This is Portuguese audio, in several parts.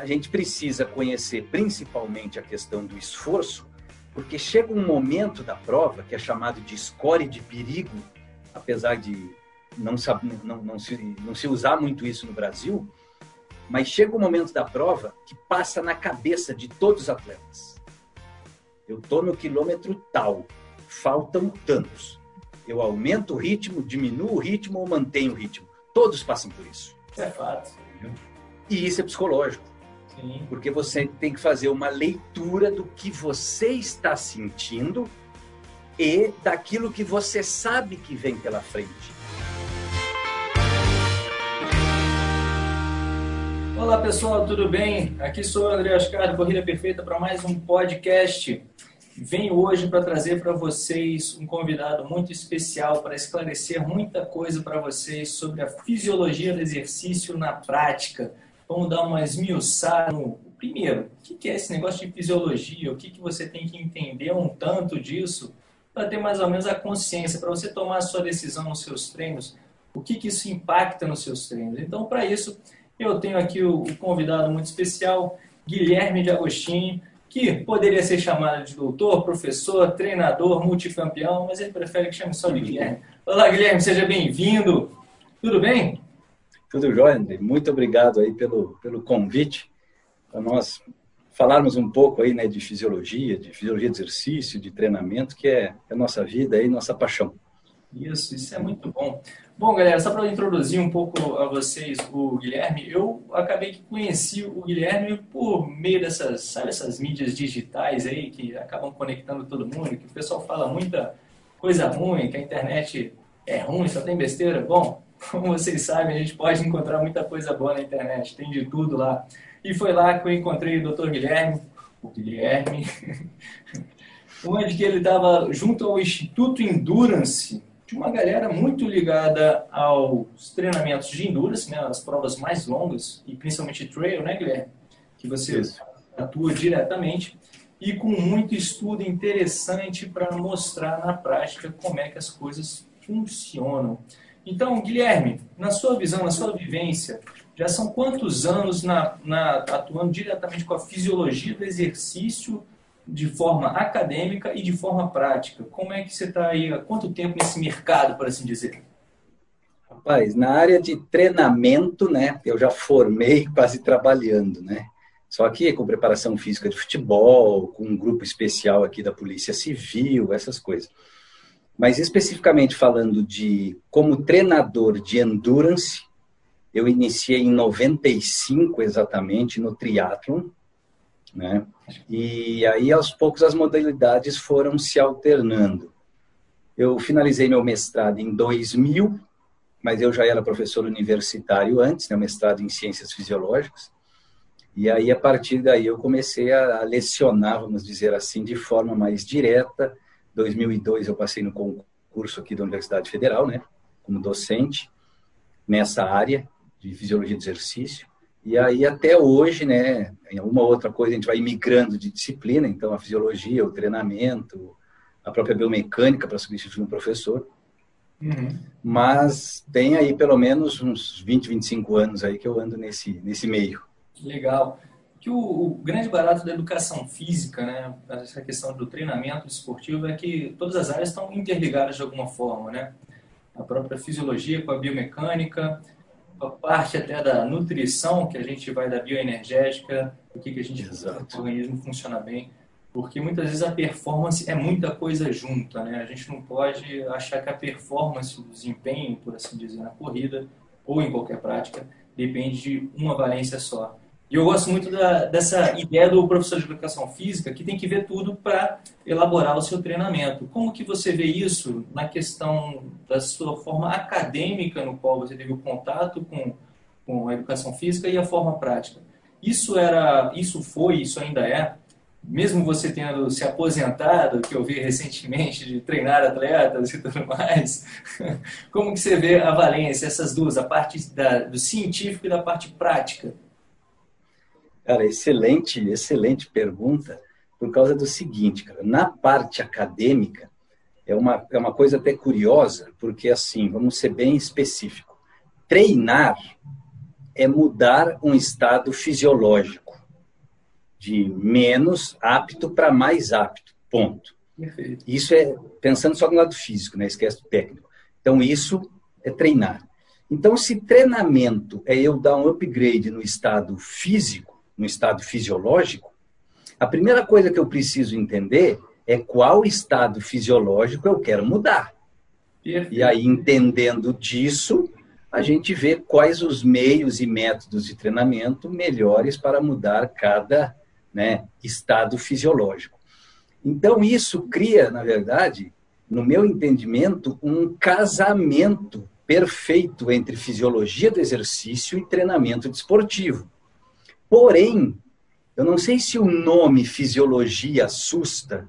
a gente precisa conhecer principalmente a questão do esforço, porque chega um momento da prova, que é chamado de score de perigo, apesar de não, não, não, se, não se usar muito isso no Brasil, mas chega um momento da prova que passa na cabeça de todos os atletas. Eu estou no quilômetro tal, faltam tantos. Eu aumento o ritmo, diminuo o ritmo ou mantenho o ritmo. Todos passam por isso. Isso é fato. E isso é psicológico. Sim. Porque você tem que fazer uma leitura do que você está sentindo e daquilo que você sabe que vem pela frente. Olá pessoal, tudo bem? Aqui sou o André Oscar, Corrida Perfeita, para mais um podcast. Venho hoje para trazer para vocês um convidado muito especial para esclarecer muita coisa para vocês sobre a fisiologia do exercício na prática. Vamos dar uma esmiuçada no primeiro. O que é esse negócio de fisiologia? O que, que você tem que entender um tanto disso para ter mais ou menos a consciência, para você tomar a sua decisão nos seus treinos? O que, que isso impacta nos seus treinos? Então, para isso, eu tenho aqui o, o convidado muito especial, Guilherme de Agostinho, que poderia ser chamado de doutor, professor, treinador, multicampeão, mas ele prefere que chame só de Guilherme. Olá, Guilherme, seja bem-vindo. Tudo bem? Tudo jóia, André. Muito obrigado aí pelo, pelo convite para nós falarmos um pouco aí, né, de fisiologia, de fisiologia de exercício, de treinamento, que é a nossa vida e nossa paixão. Isso, isso é muito bom. Bom, galera, só para introduzir um pouco a vocês o Guilherme, eu acabei que conheci o Guilherme por meio dessas, sabe, essas mídias digitais aí que acabam conectando todo mundo, que o pessoal fala muita coisa ruim, que a internet é ruim, só tem besteira. Bom, como vocês sabem, a gente pode encontrar muita coisa boa na internet, tem de tudo lá. E foi lá que eu encontrei o Dr. Guilherme, o Guilherme, onde que ele estava junto ao Instituto Endurance, de uma galera muito ligada aos treinamentos de endurance, né, as provas mais longas, e principalmente trail, né, Guilherme? Que você Isso. atua diretamente, e com muito estudo interessante para mostrar na prática como é que as coisas funcionam. Então, Guilherme, na sua visão, na sua vivência, já são quantos anos na, na, atuando diretamente com a fisiologia do exercício de forma acadêmica e de forma prática. Como é que você está aí há quanto tempo nesse mercado, por assim dizer? Rapaz, na área de treinamento, né, eu já formei quase trabalhando, né? Só que com preparação física de futebol, com um grupo especial aqui da Polícia Civil, essas coisas. Mas especificamente falando de como treinador de endurance, eu iniciei em 95 exatamente no triatlon, né? E aí, aos poucos, as modalidades foram se alternando. Eu finalizei meu mestrado em 2000, mas eu já era professor universitário antes, né, mestrado em Ciências Fisiológicas. E aí, a partir daí, eu comecei a lecionar, vamos dizer assim, de forma mais direta. 2002, eu passei no concurso aqui da Universidade Federal, né, como docente, nessa área de Fisiologia de Exercício. E aí, até hoje, né, em uma outra coisa, a gente vai migrando de disciplina, então a fisiologia, o treinamento, a própria biomecânica para substituir um professor. Uhum. Mas tem aí pelo menos uns 20, 25 anos aí que eu ando nesse, nesse meio. Legal. Que o, o, grande barato da educação física, né, essa questão do treinamento esportivo, é que todas as áreas estão interligadas de alguma forma, né? A própria fisiologia com a biomecânica, a parte até da nutrição, que a gente vai da bioenergética, o que, que a gente Exato. o organismo funciona bem. Porque muitas vezes a performance é muita coisa junta, né? A gente não pode achar que a performance, o desempenho, por assim dizer, na corrida ou em qualquer prática, depende de uma valência só. E eu gosto muito da, dessa ideia do professor de educação física, que tem que ver tudo para elaborar o seu treinamento. Como que você vê isso na questão da sua forma acadêmica, no qual você teve o contato com, com a educação física, e a forma prática? Isso era, isso foi, isso ainda é, mesmo você tendo se aposentado, que eu vi recentemente, de treinar atletas e tudo mais, como que você vê a valência, essas duas, a parte da, do científico e da parte prática? Cara, excelente, excelente pergunta, por causa do seguinte, cara, na parte acadêmica, é uma, é uma coisa até curiosa, porque assim, vamos ser bem específico. Treinar é mudar um estado fisiológico. de menos apto para mais apto, ponto. Isso é pensando só no lado físico, né? esquece do técnico. Então, isso é treinar. Então, se treinamento é eu dar um upgrade no estado físico, no estado fisiológico, a primeira coisa que eu preciso entender é qual estado fisiológico eu quero mudar. Perfeito. E aí, entendendo disso, a gente vê quais os meios e métodos de treinamento melhores para mudar cada né, estado fisiológico. Então, isso cria, na verdade, no meu entendimento, um casamento perfeito entre fisiologia do exercício e treinamento desportivo. Porém, eu não sei se o nome fisiologia assusta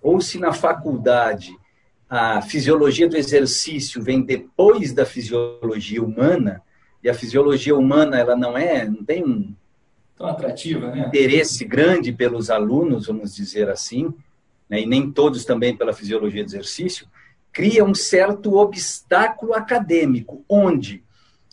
ou se na faculdade a fisiologia do exercício vem depois da fisiologia humana e a fisiologia humana ela não é não tem um tão atrativa, né? interesse grande pelos alunos, vamos dizer assim, né? e nem todos também pela fisiologia do exercício, cria um certo obstáculo acadêmico, onde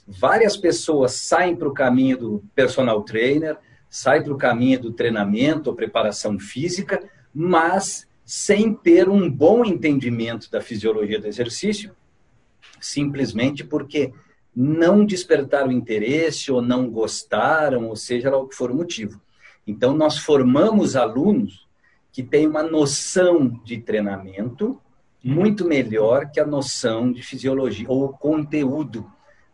várias pessoas saem para o caminho do personal trainer, saem para o caminho do treinamento ou preparação física, mas sem ter um bom entendimento da fisiologia do exercício, simplesmente porque não despertaram interesse ou não gostaram, ou seja lá o que for o motivo. Então, nós formamos alunos que têm uma noção de treinamento muito melhor que a noção de fisiologia, ou conteúdo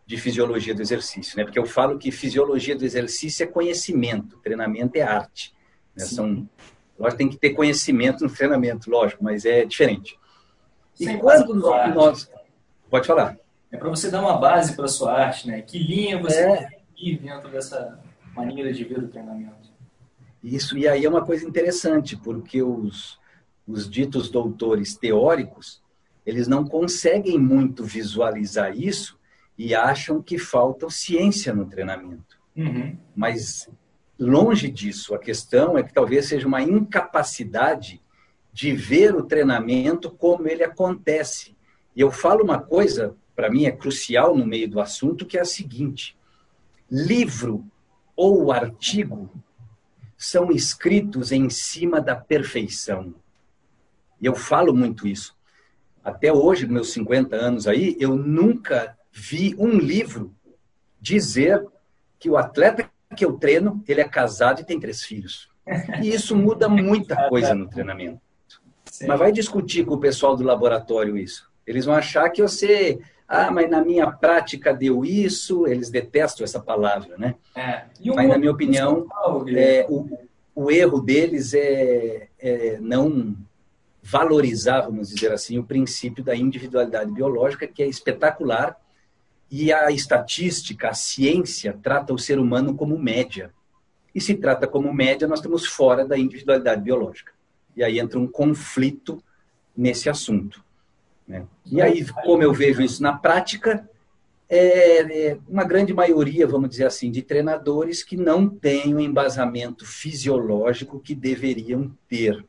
de fisiologia do exercício, né? Porque eu falo que fisiologia do exercício é conhecimento, treinamento é arte. Né? São Lógico, tem que ter conhecimento no treinamento, lógico, mas é diferente. E Sem quando nós... Pode falar. É para você dar uma base para a sua arte, né? Que linha você é... ir dentro dessa maneira de ver o treinamento. Isso, e aí é uma coisa interessante, porque os, os ditos doutores teóricos, eles não conseguem muito visualizar isso e acham que falta ciência no treinamento. Uhum. Mas Longe disso, a questão é que talvez seja uma incapacidade de ver o treinamento como ele acontece. E eu falo uma coisa, para mim é crucial no meio do assunto, que é a seguinte: livro ou artigo são escritos em cima da perfeição. E eu falo muito isso. Até hoje, meus 50 anos aí, eu nunca vi um livro dizer que o atleta que eu treino, ele é casado e tem três filhos. E isso muda muita coisa no treinamento. Sim. Mas vai discutir com o pessoal do laboratório isso. Eles vão achar que você, ah, mas na minha prática deu isso, eles detestam essa palavra, né? É. mas na minha opinião, é, o, o erro deles é, é não valorizar, vamos dizer assim, o princípio da individualidade biológica, que é espetacular e a estatística, a ciência, trata o ser humano como média. E se trata como média, nós estamos fora da individualidade biológica. E aí entra um conflito nesse assunto. Né? E aí, como eu vejo isso na prática, é, é uma grande maioria, vamos dizer assim, de treinadores que não têm o embasamento fisiológico que deveriam ter.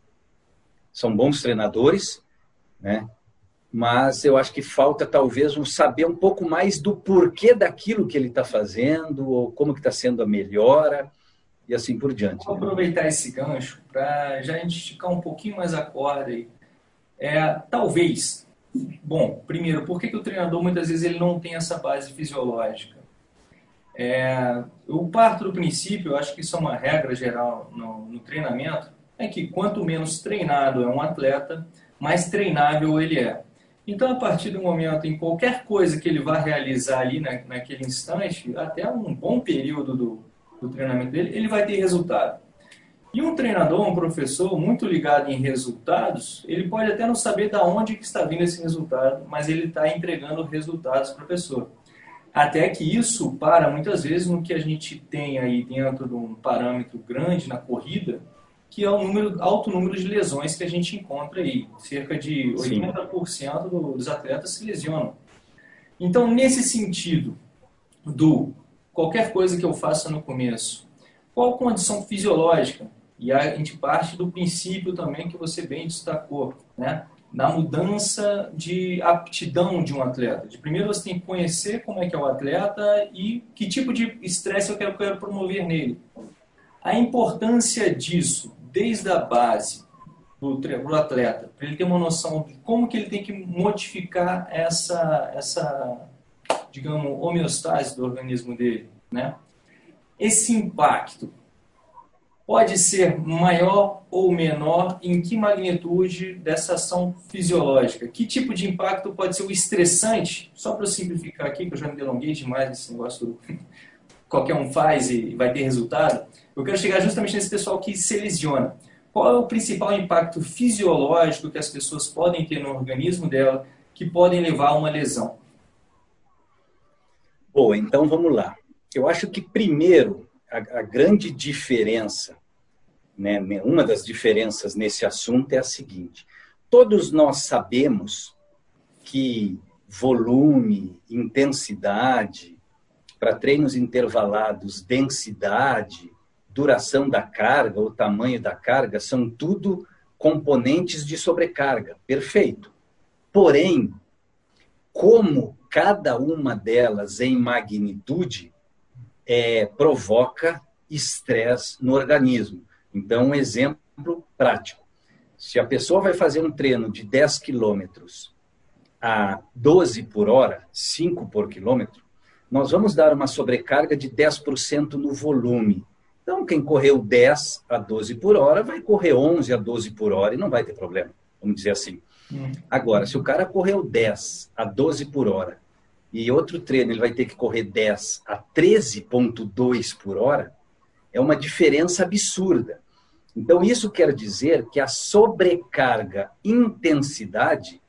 São bons treinadores, né? Mas eu acho que falta talvez um saber um pouco mais do porquê daquilo que ele está fazendo, ou como que está sendo a melhora, e assim por diante. Vou aproveitar esse gancho para já a gente esticar um pouquinho mais a corda aí. É, talvez, bom, primeiro, por que, que o treinador muitas vezes ele não tem essa base fisiológica? É, eu parto do princípio, eu acho que isso é uma regra geral no, no treinamento, é que quanto menos treinado é um atleta, mais treinável ele é. Então, a partir do momento em qualquer coisa que ele vá realizar ali na, naquele instante, até um bom período do, do treinamento dele, ele vai ter resultado. E um treinador, um professor muito ligado em resultados, ele pode até não saber de onde que está vindo esse resultado, mas ele está entregando resultados para a pessoa. Até que isso para muitas vezes no que a gente tem aí dentro de um parâmetro grande na corrida, que é o número, alto número de lesões que a gente encontra aí. Cerca de 80% dos atletas se lesionam. Então, nesse sentido do qualquer coisa que eu faça no começo, qual condição fisiológica? E a gente parte do princípio também que você bem destacou, né? na mudança de aptidão de um atleta. De primeiro você tem que conhecer como é que é o atleta e que tipo de estresse eu quero, quero promover nele. A importância disso, desde a base do, do atleta, para ele ter uma noção de como que ele tem que modificar essa, essa digamos, homeostase do organismo dele, né? Esse impacto pode ser maior ou menor em que magnitude dessa ação fisiológica? Que tipo de impacto pode ser o estressante? Só para simplificar aqui, que eu já me delonguei demais nesse negócio qualquer um faz e vai ter resultado. Eu quero chegar justamente nesse pessoal que se lesiona. Qual é o principal impacto fisiológico que as pessoas podem ter no organismo dela que podem levar a uma lesão? Boa, então vamos lá. Eu acho que primeiro a, a grande diferença, né, uma das diferenças nesse assunto é a seguinte: todos nós sabemos que volume, intensidade, para treinos intervalados, densidade, duração da carga, o tamanho da carga, são tudo componentes de sobrecarga. Perfeito. Porém, como cada uma delas em magnitude é, provoca estresse no organismo. Então, um exemplo prático. Se a pessoa vai fazer um treino de 10 quilômetros a 12 por hora, 5 por quilômetro, nós vamos dar uma sobrecarga de 10% no volume. Então, quem correu 10 a 12 por hora vai correr 11 a 12 por hora e não vai ter problema, vamos dizer assim. Hum. Agora, se o cara correu 10 a 12 por hora e outro treino ele vai ter que correr 10 a 13,2 por hora, é uma diferença absurda. Então, isso quer dizer que a sobrecarga intensidade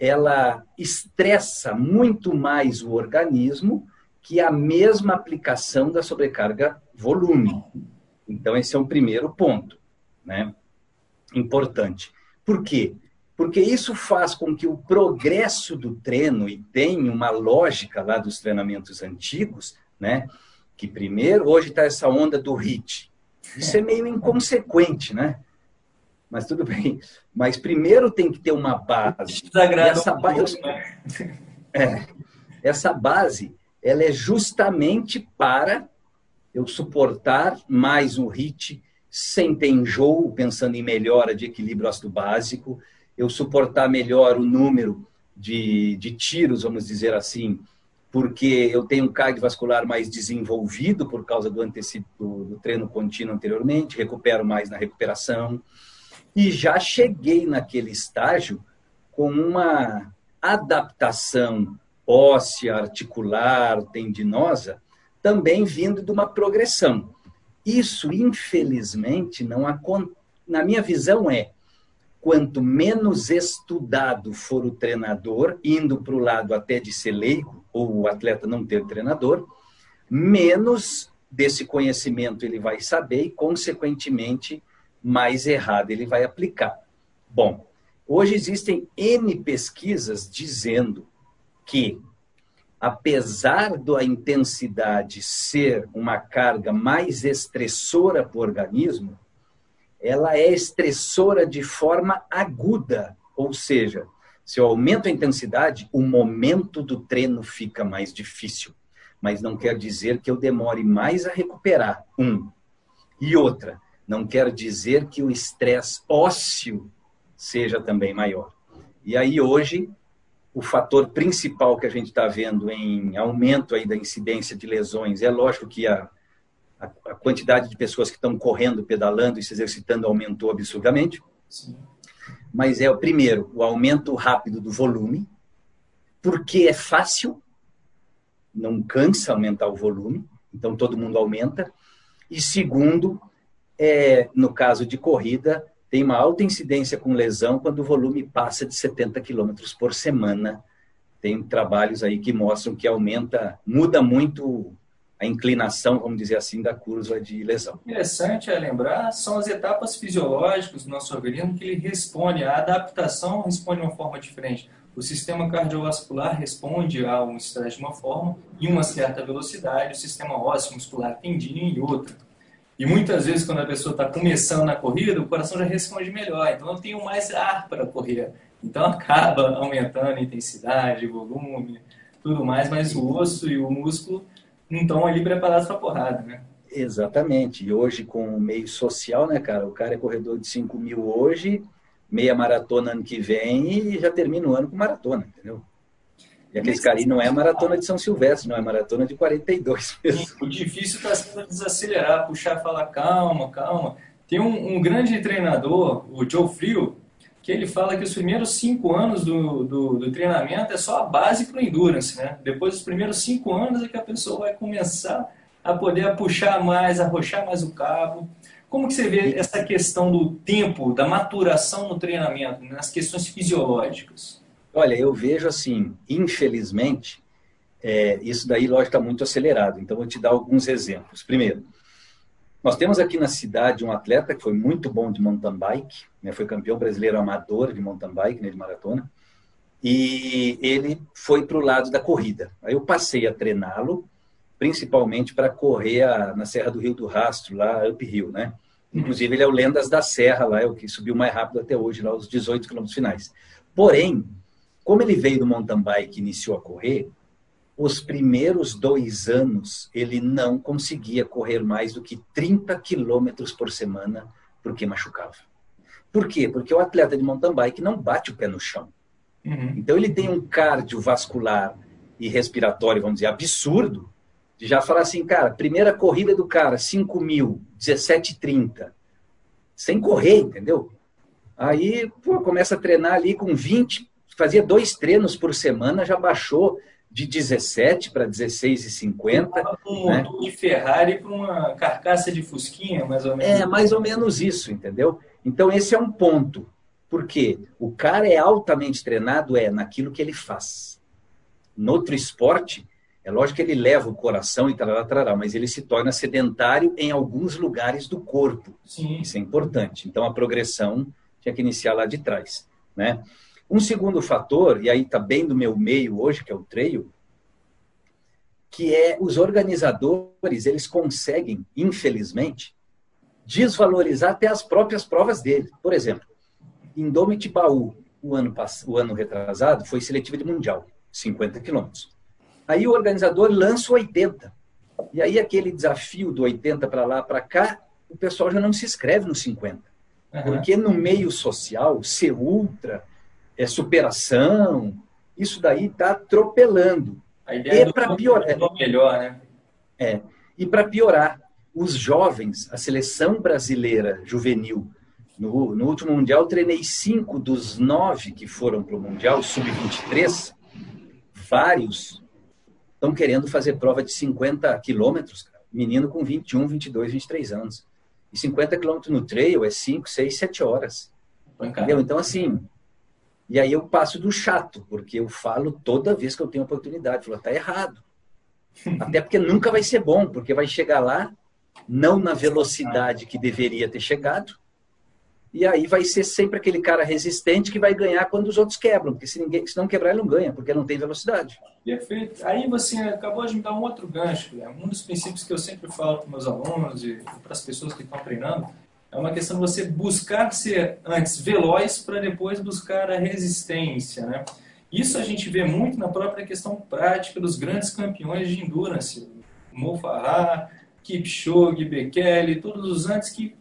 ela estressa muito mais o organismo que a mesma aplicação da sobrecarga volume. Então, esse é um primeiro ponto, né? Importante. Por quê? porque isso faz com que o progresso do treino, e tem uma lógica lá dos treinamentos antigos, né? Que primeiro, hoje está essa onda do HIT. Isso é meio inconsequente, né? Mas tudo bem. Mas primeiro tem que ter uma base. Essa base, né? é, essa base, ela é justamente para eu suportar mais um HIT sem ter enjoo, pensando em melhora de equilíbrio ácido básico, eu suportar melhor o número de, de tiros, vamos dizer assim, porque eu tenho um cardiovascular mais desenvolvido por causa do, antecipo, do, do treino contínuo anteriormente, recupero mais na recuperação. E já cheguei naquele estágio com uma adaptação óssea, articular, tendinosa, também vindo de uma progressão. Isso, infelizmente, não acontece. Na minha visão, é quanto menos estudado for o treinador, indo para o lado até de ser leigo, ou o atleta não ter treinador, menos desse conhecimento ele vai saber e, consequentemente, mais errado ele vai aplicar. Bom, hoje existem N pesquisas dizendo que, apesar da intensidade ser uma carga mais estressora para o organismo, ela é estressora de forma aguda, ou seja, se eu aumento a intensidade, o momento do treino fica mais difícil. Mas não quer dizer que eu demore mais a recuperar. Um. E outra, não quer dizer que o estresse ósseo seja também maior. E aí hoje, o fator principal que a gente está vendo em aumento aí da incidência de lesões, é lógico que a, a, a quantidade de pessoas que estão correndo, pedalando e se exercitando aumentou absurdamente. Sim. Mas é o primeiro, o aumento rápido do volume, porque é fácil, não cansa aumentar o volume, então todo mundo aumenta. E segundo, é, no caso de corrida, tem uma alta incidência com lesão quando o volume passa de 70 km por semana. Tem trabalhos aí que mostram que aumenta, muda muito a inclinação, vamos dizer assim, da curva de lesão. Interessante é lembrar, são as etapas fisiológicas do nosso organismo que ele responde, a adaptação responde de uma forma diferente. O sistema cardiovascular responde a um estresse de uma forma, em uma certa velocidade, o sistema ósseo muscular tendinho em outra. E muitas vezes, quando a pessoa está começando na corrida, o coração já responde melhor, então eu tenho mais ar para correr. Então acaba aumentando a intensidade, volume, tudo mais, mas o osso e o músculo não estão ali preparados para porrada, né? Exatamente. E hoje, com o meio social, né, cara? O cara é corredor de 5 mil hoje, meia maratona ano que vem e já termina o ano com maratona, entendeu? E aqueles caras não é a maratona de São Silvestre, não é a maratona de 42 mesmo. O difícil está sendo desacelerar, puxar, falar calma, calma. Tem um, um, grande treinador, o Joe Frio, que ele fala que os primeiros cinco anos do, do, do treinamento é só a base para o endurance, né? Depois dos primeiros cinco anos é que a pessoa vai começar a poder puxar mais, arrochar mais o cabo. Como que você vê essa questão do tempo, da maturação no treinamento, nas questões fisiológicas? Olha, eu vejo assim, infelizmente, é, isso daí, lógico, está muito acelerado. Então, vou te dar alguns exemplos. Primeiro, nós temos aqui na cidade um atleta que foi muito bom de mountain bike, né, foi campeão brasileiro amador de mountain bike, né, de maratona, e ele foi para o lado da corrida. Aí eu passei a treiná-lo, principalmente para correr a, na Serra do Rio do Rastro, lá uphill, né? Inclusive, ele é o Lendas da Serra, lá é o que subiu mais rápido até hoje, lá os 18 quilômetros finais. Porém, como ele veio do mountain bike e iniciou a correr, os primeiros dois anos ele não conseguia correr mais do que 30 quilômetros por semana porque machucava. Por quê? Porque o atleta de mountain bike não bate o pé no chão. Uhum. Então ele tem um cardiovascular e respiratório, vamos dizer, absurdo, de já falar assim, cara, primeira corrida do cara, 5 mil, 17,30, sem correr, entendeu? Aí, pô, começa a treinar ali com 20, fazia dois treinos por semana, já baixou de 17 para 16,50. Um né? de Ferrari para uma carcaça de Fusquinha, mais ou menos. É, mais ou menos isso, entendeu? Então, esse é um ponto. Porque o cara é altamente treinado é naquilo que ele faz. No outro esporte, é lógico que ele leva o coração e tal, tal, mas ele se torna sedentário em alguns lugares do corpo. Sim. Isso é importante. Então, a progressão tinha que iniciar lá de trás, né? Um segundo fator, e aí está bem do meu meio hoje, que é o trail, que é os organizadores, eles conseguem, infelizmente, desvalorizar até as próprias provas dele. Por exemplo, em Domitibaú, o ano, o ano retrasado, foi seletiva de mundial, 50 quilômetros. Aí o organizador lança o 80. E aí aquele desafio do 80 para lá, para cá, o pessoal já não se inscreve no 50. Uhum. Porque no meio social, ser ultra, é, superação, isso daí está atropelando. A ideia e para piorar, é melhor, né? É. E para piorar, os jovens, a seleção brasileira juvenil, no, no último Mundial, treinei cinco dos nove que foram para o Mundial, sub-23, vários estão querendo fazer prova de 50 quilômetros, menino com 21, 22, 23 anos. E 50 quilômetros no trail é 5, 6, 7 horas. Entendeu? Então, assim, e aí eu passo do chato, porque eu falo toda vez que eu tenho oportunidade. Falo, tá errado. Até porque nunca vai ser bom, porque vai chegar lá, não na velocidade que deveria ter chegado, e aí vai ser sempre aquele cara resistente que vai ganhar quando os outros quebram, porque se, ninguém, se não quebrar, ele não ganha, porque não tem velocidade. Perfeito. Aí você acabou de me dar um outro gancho. Né? Um dos princípios que eu sempre falo para meus alunos e para as pessoas que estão treinando é uma questão de você buscar ser antes veloz para depois buscar a resistência, né? Isso a gente vê muito na própria questão prática dos grandes campeões de endurance. Mo Farah, Kipchoge, Bekele, todos os antes que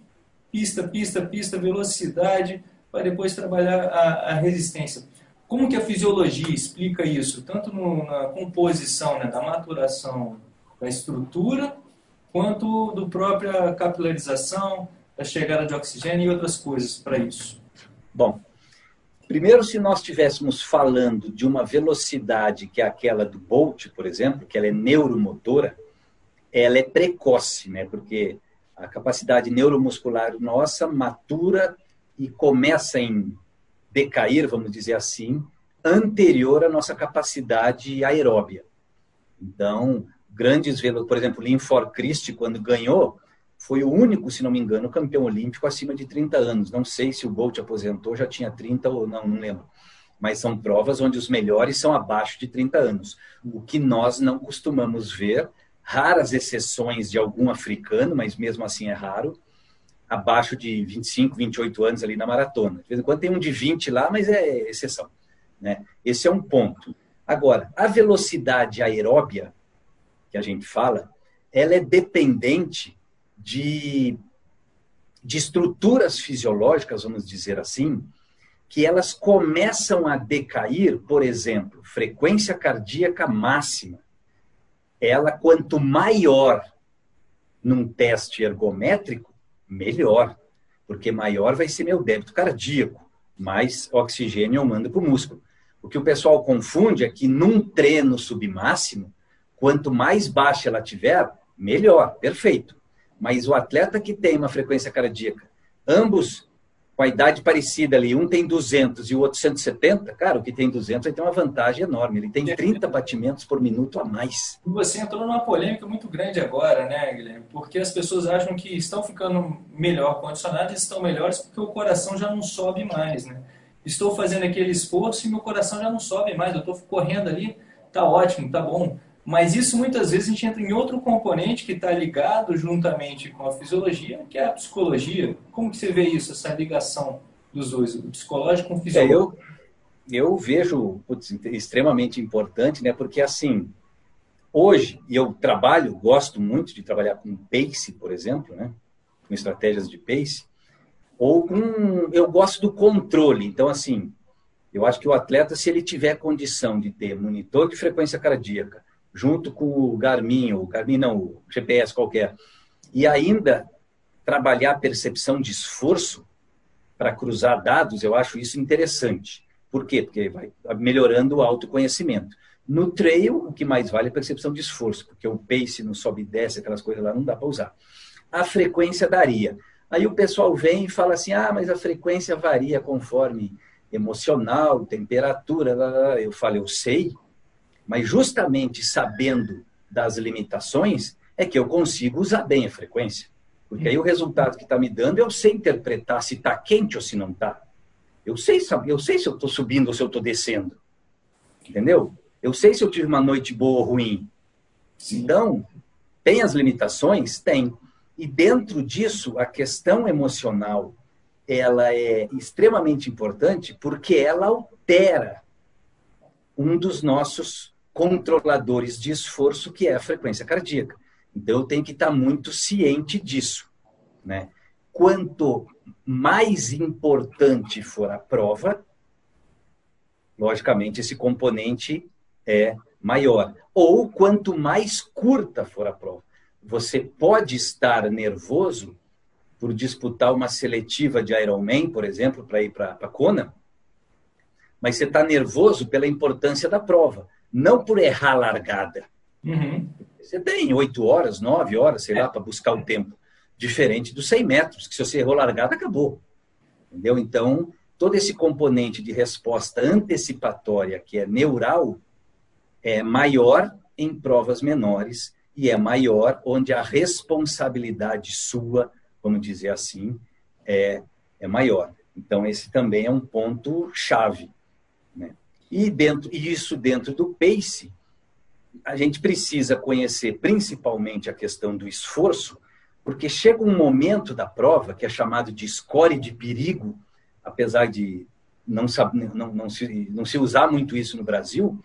pista, pista, pista, velocidade, para depois trabalhar a, a resistência. Como que a fisiologia explica isso? Tanto no, na composição né, da maturação da estrutura, quanto do própria capilarização, da chegada de oxigênio e outras coisas para isso? Bom, primeiro, se nós estivéssemos falando de uma velocidade que é aquela do Bolt, por exemplo, que ela é neuromotora, ela é precoce, né? Porque a capacidade neuromuscular nossa matura e começa em decair, vamos dizer assim, anterior à nossa capacidade aeróbia. Então, grandes velocidades, por exemplo, Lynn For Christie, quando ganhou, foi o único, se não me engano, campeão olímpico acima de 30 anos. Não sei se o Bolt aposentou, já tinha 30 ou não, não lembro. Mas são provas onde os melhores são abaixo de 30 anos. O que nós não costumamos ver, raras exceções de algum africano, mas mesmo assim é raro, abaixo de 25, 28 anos ali na maratona. De vez em quando tem um de 20 lá, mas é exceção. Né? Esse é um ponto. Agora, a velocidade aeróbia, que a gente fala, ela é dependente de, de estruturas fisiológicas, vamos dizer assim, que elas começam a decair, por exemplo, frequência cardíaca máxima. Ela, quanto maior num teste ergométrico, melhor, porque maior vai ser meu débito cardíaco, mais oxigênio eu mando para o músculo. O que o pessoal confunde é que num treino submáximo, quanto mais baixa ela tiver, melhor, perfeito. Mas o atleta que tem uma frequência cardíaca, ambos com a idade parecida ali, um tem 200 e o outro 170, cara, o que tem 200 ele tem uma vantagem enorme, ele tem 30 batimentos por minuto a mais. Você entrou numa polêmica muito grande agora, né, Guilherme? Porque as pessoas acham que estão ficando melhor condicionadas, estão melhores porque o coração já não sobe mais, né? Estou fazendo aquele esforço e meu coração já não sobe mais, eu estou correndo ali, tá ótimo, tá bom. Mas isso muitas vezes a gente entra em outro componente que está ligado juntamente com a fisiologia, que é a psicologia. Como que você vê isso, essa ligação dos dois, o psicológico com o fisiológico? É, eu, eu vejo putz, extremamente importante, né? Porque assim, hoje, e eu trabalho, gosto muito de trabalhar com pace, por exemplo, né? Com estratégias de pace, ou com, eu gosto do controle. Então, assim, eu acho que o atleta, se ele tiver condição de ter monitor de frequência cardíaca, junto com o Garmin, o Garmin não, o GPS qualquer, e ainda trabalhar a percepção de esforço para cruzar dados, eu acho isso interessante. Por quê? Porque vai melhorando o autoconhecimento. No trail, o que mais vale é a percepção de esforço, porque o pace no sobe e desce, aquelas coisas lá, não dá para usar. A frequência daria. Aí o pessoal vem e fala assim: ah, mas a frequência varia conforme emocional, temperatura. Eu falo, eu sei, mas justamente sabendo das limitações, é que eu consigo usar bem a frequência. Porque aí o resultado que está me dando, eu sei interpretar se está quente ou se não está. Eu sei, eu sei se eu estou subindo ou se eu estou descendo. Entendeu? Eu sei se eu tive uma noite boa ou ruim. Sim. Então, tem as limitações? Tem. E dentro disso, a questão emocional, ela é extremamente importante porque ela altera um dos nossos controladores de esforço, que é a frequência cardíaca. Então, eu tenho que estar muito ciente disso. Né? Quanto mais importante for a prova, logicamente, esse componente é maior. Ou quanto mais curta for a prova. Você pode estar nervoso por disputar uma seletiva de Ironman, por exemplo, para ir para a Kona, mas você está nervoso pela importância da prova não por errar a largada. Uhum. Você tem oito horas, nove horas, sei lá, para buscar o tempo. Diferente dos 100 metros, que se você errou a largada, acabou. Entendeu? Então, todo esse componente de resposta antecipatória, que é neural, é maior em provas menores e é maior onde a responsabilidade sua, vamos dizer assim, é, é maior. Então, esse também é um ponto chave. E dentro isso dentro do pace, a gente precisa conhecer principalmente a questão do esforço, porque chega um momento da prova que é chamado de score de perigo, apesar de não, não, não, se, não se usar muito isso no Brasil,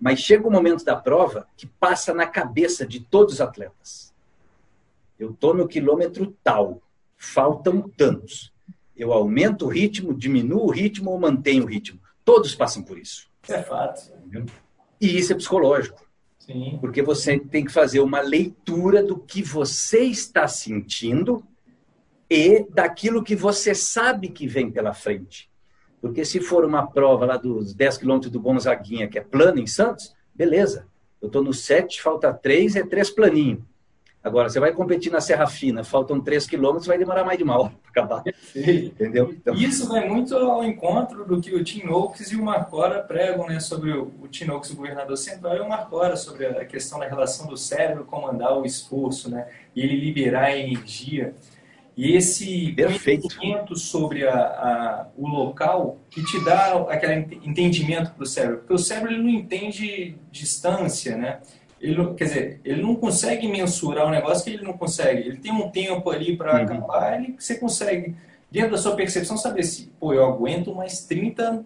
mas chega um momento da prova que passa na cabeça de todos os atletas. Eu estou no quilômetro tal, faltam tantos. Eu aumento o ritmo, diminuo o ritmo ou mantenho o ritmo. Todos passam por isso. É fato. E isso é psicológico. Sim. Porque você tem que fazer uma leitura do que você está sentindo e daquilo que você sabe que vem pela frente. Porque se for uma prova lá dos 10 quilômetros do Gonzaguinha, que é plano em Santos, beleza. Eu estou no 7, falta 3, é 3 planinho. Agora, você vai competir na Serra Fina, faltam 3 quilômetros, vai demorar mais de uma hora para acabar. Entendeu? Então... Isso vai muito ao encontro do que o Tim Oakes e o Marcora pregam né, sobre o, o Tim Oakes, o governador central, e o Marcora sobre a questão da relação do cérebro comandar o esforço né, e ele liberar a energia. E esse Perfeito. conhecimento sobre a, a, o local que te dá aquele entendimento para o cérebro. Porque o cérebro ele não entende distância, né? Ele não, quer dizer, ele não consegue mensurar um negócio que ele não consegue. Ele tem um tempo ali para uhum. acabar, ele, você consegue, dentro da sua percepção, saber se, pô, eu aguento mais 30,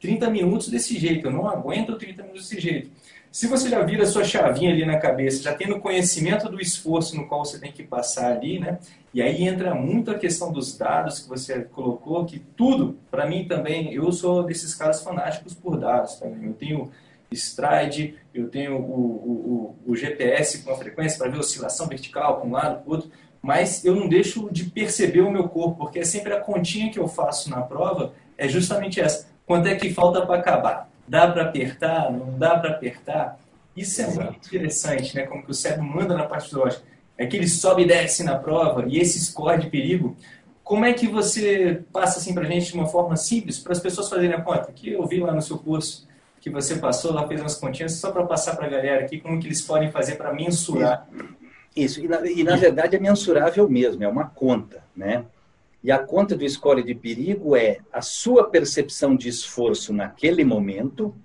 30 minutos desse jeito, eu não aguento 30 minutos desse jeito. Se você já vira a sua chavinha ali na cabeça, já tendo conhecimento do esforço no qual você tem que passar ali, né? E aí entra muito a questão dos dados que você colocou, que tudo, para mim também, eu sou desses caras fanáticos por dados também. Eu tenho stride, eu tenho o, o, o, o GPS com a frequência para ver oscilação vertical para um lado, para o outro, mas eu não deixo de perceber o meu corpo, porque é sempre a continha que eu faço na prova, é justamente essa. Quanto é que falta para acabar? Dá para apertar? Não dá para apertar? Isso é Exato. muito interessante, né? Como que o cérebro manda na parte lógica. É que ele sobe e desce na prova, e esse score de perigo. Como é que você passa assim para a gente de uma forma simples, para as pessoas fazerem a conta? Que eu vi lá no seu curso que você passou, lá fez umas continhas, só para passar para a galera aqui como que eles podem fazer para mensurar. Isso, e na, e na verdade é mensurável mesmo, é uma conta, né? E a conta do score de perigo é a sua percepção de esforço naquele momento,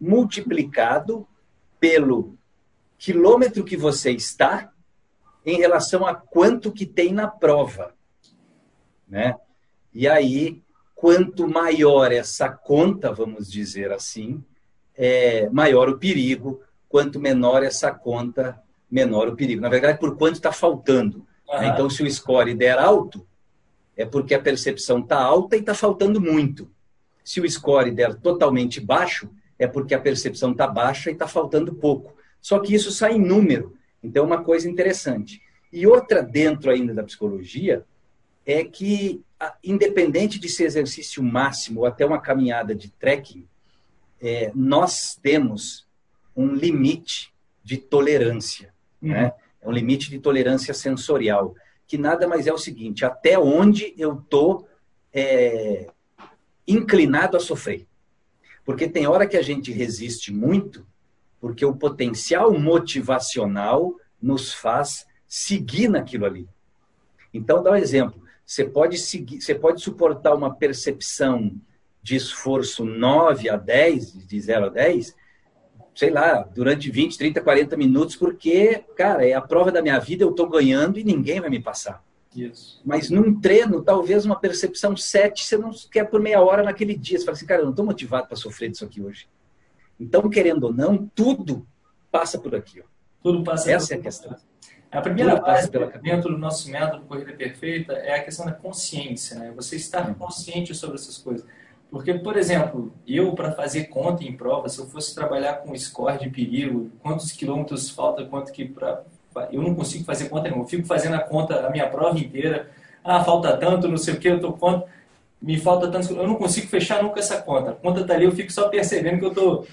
multiplicado pelo quilômetro que você está em relação a quanto que tem na prova. Né? E aí, quanto maior essa conta, vamos dizer assim, é maior o perigo, quanto menor essa conta, menor o perigo. Na verdade, por quanto está faltando. Uhum. Então, se o score der alto, é porque a percepção está alta e está faltando muito. Se o score der totalmente baixo, é porque a percepção está baixa e está faltando pouco. Só que isso sai em número. Então, é uma coisa interessante. E outra dentro ainda da psicologia é que, independente de ser exercício máximo ou até uma caminhada de trekking, é, nós temos um limite de tolerância. Uhum. Né? É um limite de tolerância sensorial que nada mais é o seguinte: até onde eu estou é, inclinado a sofrer. Porque tem hora que a gente resiste muito, porque o potencial motivacional nos faz seguir naquilo ali. Então, dá um exemplo. Você pode, seguir, você pode suportar uma percepção de esforço 9 a 10, de 0 a 10, sei lá, durante 20, 30, 40 minutos, porque, cara, é a prova da minha vida, eu estou ganhando e ninguém vai me passar. Isso. Mas num treino, talvez uma percepção 7, você não quer por meia hora naquele dia. Você fala assim, cara, eu não estou motivado para sofrer disso aqui hoje. Então, querendo ou não, tudo passa por aqui. Ó. Tudo passa Essa é a questão. A primeira base dentro do nosso método Corrida Perfeita é a questão da consciência. Né? Você estar uhum. consciente sobre essas coisas. Porque, por exemplo, eu, para fazer conta em prova, se eu fosse trabalhar com score de perigo, quantos quilômetros falta, quanto que. Pra, eu não consigo fazer conta nenhuma. Eu fico fazendo a conta, a minha prova inteira. Ah, falta tanto, não sei o que, eu estou conta. Me falta tanto. Eu não consigo fechar nunca essa conta. A conta está ali, eu fico só percebendo que eu tô,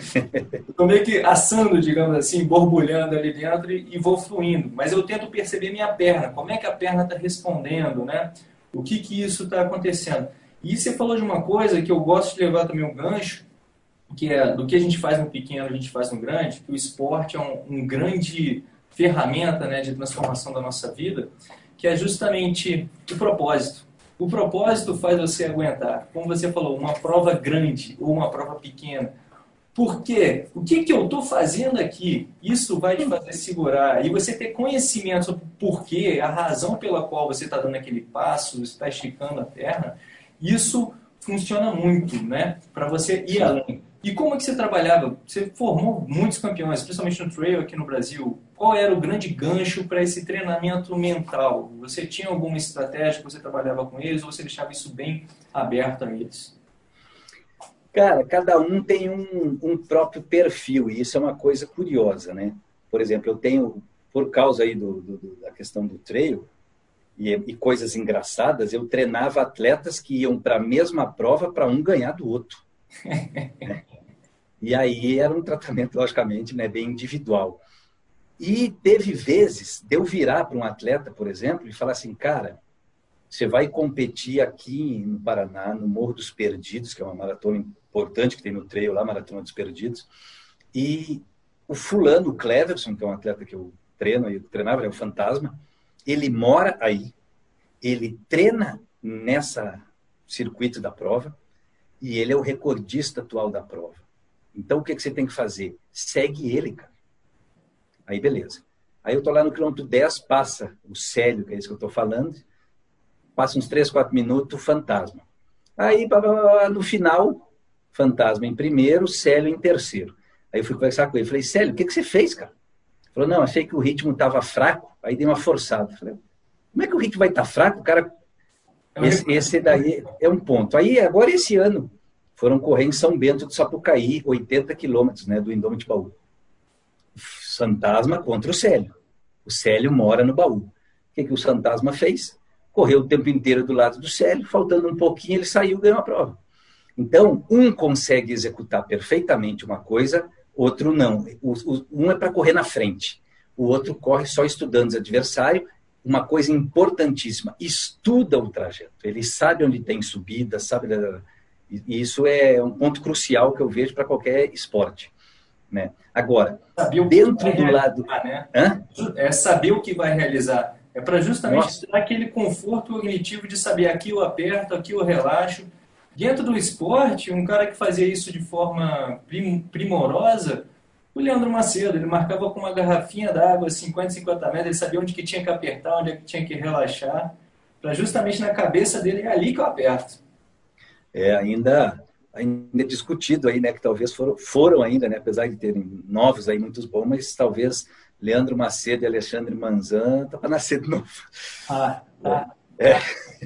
tô meio que assando, digamos assim, borbulhando ali dentro e, e vou fluindo. Mas eu tento perceber minha perna. Como é que a perna está respondendo, né? O que que isso está acontecendo? E você falou de uma coisa que eu gosto de levar também um gancho, que é do que a gente faz no pequeno, a gente faz no grande, que o esporte é um, um grande ferramenta né, de transformação da nossa vida, que é justamente o propósito. O propósito faz você aguentar, como você falou, uma prova grande ou uma prova pequena. Por quê? O que, que eu estou fazendo aqui? Isso vai te fazer segurar. E você ter conhecimento sobre o porquê, a razão pela qual você está dando aquele passo, está esticando a perna, isso funciona muito, né? Para você ir além. E como é que você trabalhava? Você formou muitos campeões, principalmente no trail aqui no Brasil. Qual era o grande gancho para esse treinamento mental? Você tinha alguma estratégia que você trabalhava com eles ou você deixava isso bem aberto a eles? Cara, cada um tem um, um próprio perfil e isso é uma coisa curiosa, né? Por exemplo, eu tenho, por causa aí do, do da questão do trail, e, e coisas engraçadas, eu treinava atletas que iam para a mesma prova para um ganhar do outro. E aí era um tratamento, logicamente, né, bem individual. E teve vezes de eu virar para um atleta, por exemplo, e falar assim, cara, você vai competir aqui no Paraná, no Morro dos Perdidos, que é uma maratona importante que tem no trail lá, Maratona dos Perdidos, e o fulano, o Cleverson, que é um atleta que eu treino, eu treinava, ele é o Fantasma, ele mora aí, ele treina nessa circuito da prova e ele é o recordista atual da prova. Então, o que, que você tem que fazer? Segue ele, cara. Aí, beleza. Aí eu tô lá no quilômetro 10, passa o Célio, que é isso que eu tô falando, passa uns 3, 4 minutos, fantasma. Aí, no final, fantasma em primeiro, Célio em terceiro. Aí eu fui conversar com ele, falei, Célio, o que, que você fez, cara? Falou, não, achei que o ritmo estava fraco, aí dei uma forçada. Falei, como é que o ritmo vai estar tá fraco? O cara, esse, esse daí é um ponto. Aí, agora esse ano, foram correr em São Bento do Sapucaí, 80 quilômetros, né, do Indômito Baú. Fantasma contra o Célio. O Célio mora no baú. O que, que o Fantasma fez? Correu o tempo inteiro do lado do Célio, faltando um pouquinho, ele saiu e ganhou a prova. Então, um consegue executar perfeitamente uma coisa, outro não. O, o, um é para correr na frente, o outro corre só estudando os adversários. Uma coisa importantíssima, estuda o trajeto. Ele sabe onde tem subida, sabe. E isso é um ponto crucial que eu vejo para qualquer esporte. Né? Agora, dentro do lado. Né? É saber o que vai realizar. É para justamente Nossa. dar aquele conforto cognitivo de saber aqui eu aperto, aqui eu relaxo. Dentro do esporte, um cara que fazia isso de forma prim primorosa, o Leandro Macedo, ele marcava com uma garrafinha d'água, 50, 50 metros, ele sabia onde que tinha que apertar, onde é que tinha que relaxar, para justamente na cabeça dele, é ali que eu aperto. É, ainda ainda discutido aí, né, que talvez foram, foram ainda, né, apesar de terem novos aí, muitos bons, mas talvez Leandro Macedo e Alexandre Manzan tá para nascer de novo. Ah, tá. É.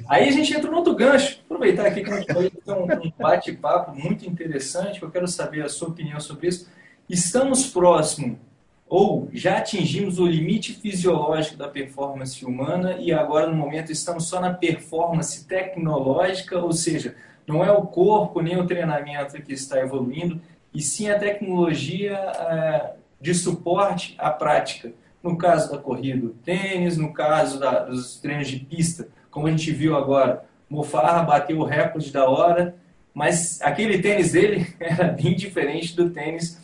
Aí a gente entra no outro gancho. Aproveitar aqui que a gente vai ter um bate-papo muito interessante, eu quero saber a sua opinião sobre isso. Estamos próximo ou já atingimos o limite fisiológico da performance humana e agora no momento estamos só na performance tecnológica, ou seja, não é o corpo nem o treinamento que está evoluindo, e sim a tecnologia é, de suporte à prática. No caso da corrida, o tênis, no caso da, dos treinos de pista, como a gente viu agora, Mofarra bateu o recorde da hora, mas aquele tênis dele era bem diferente do tênis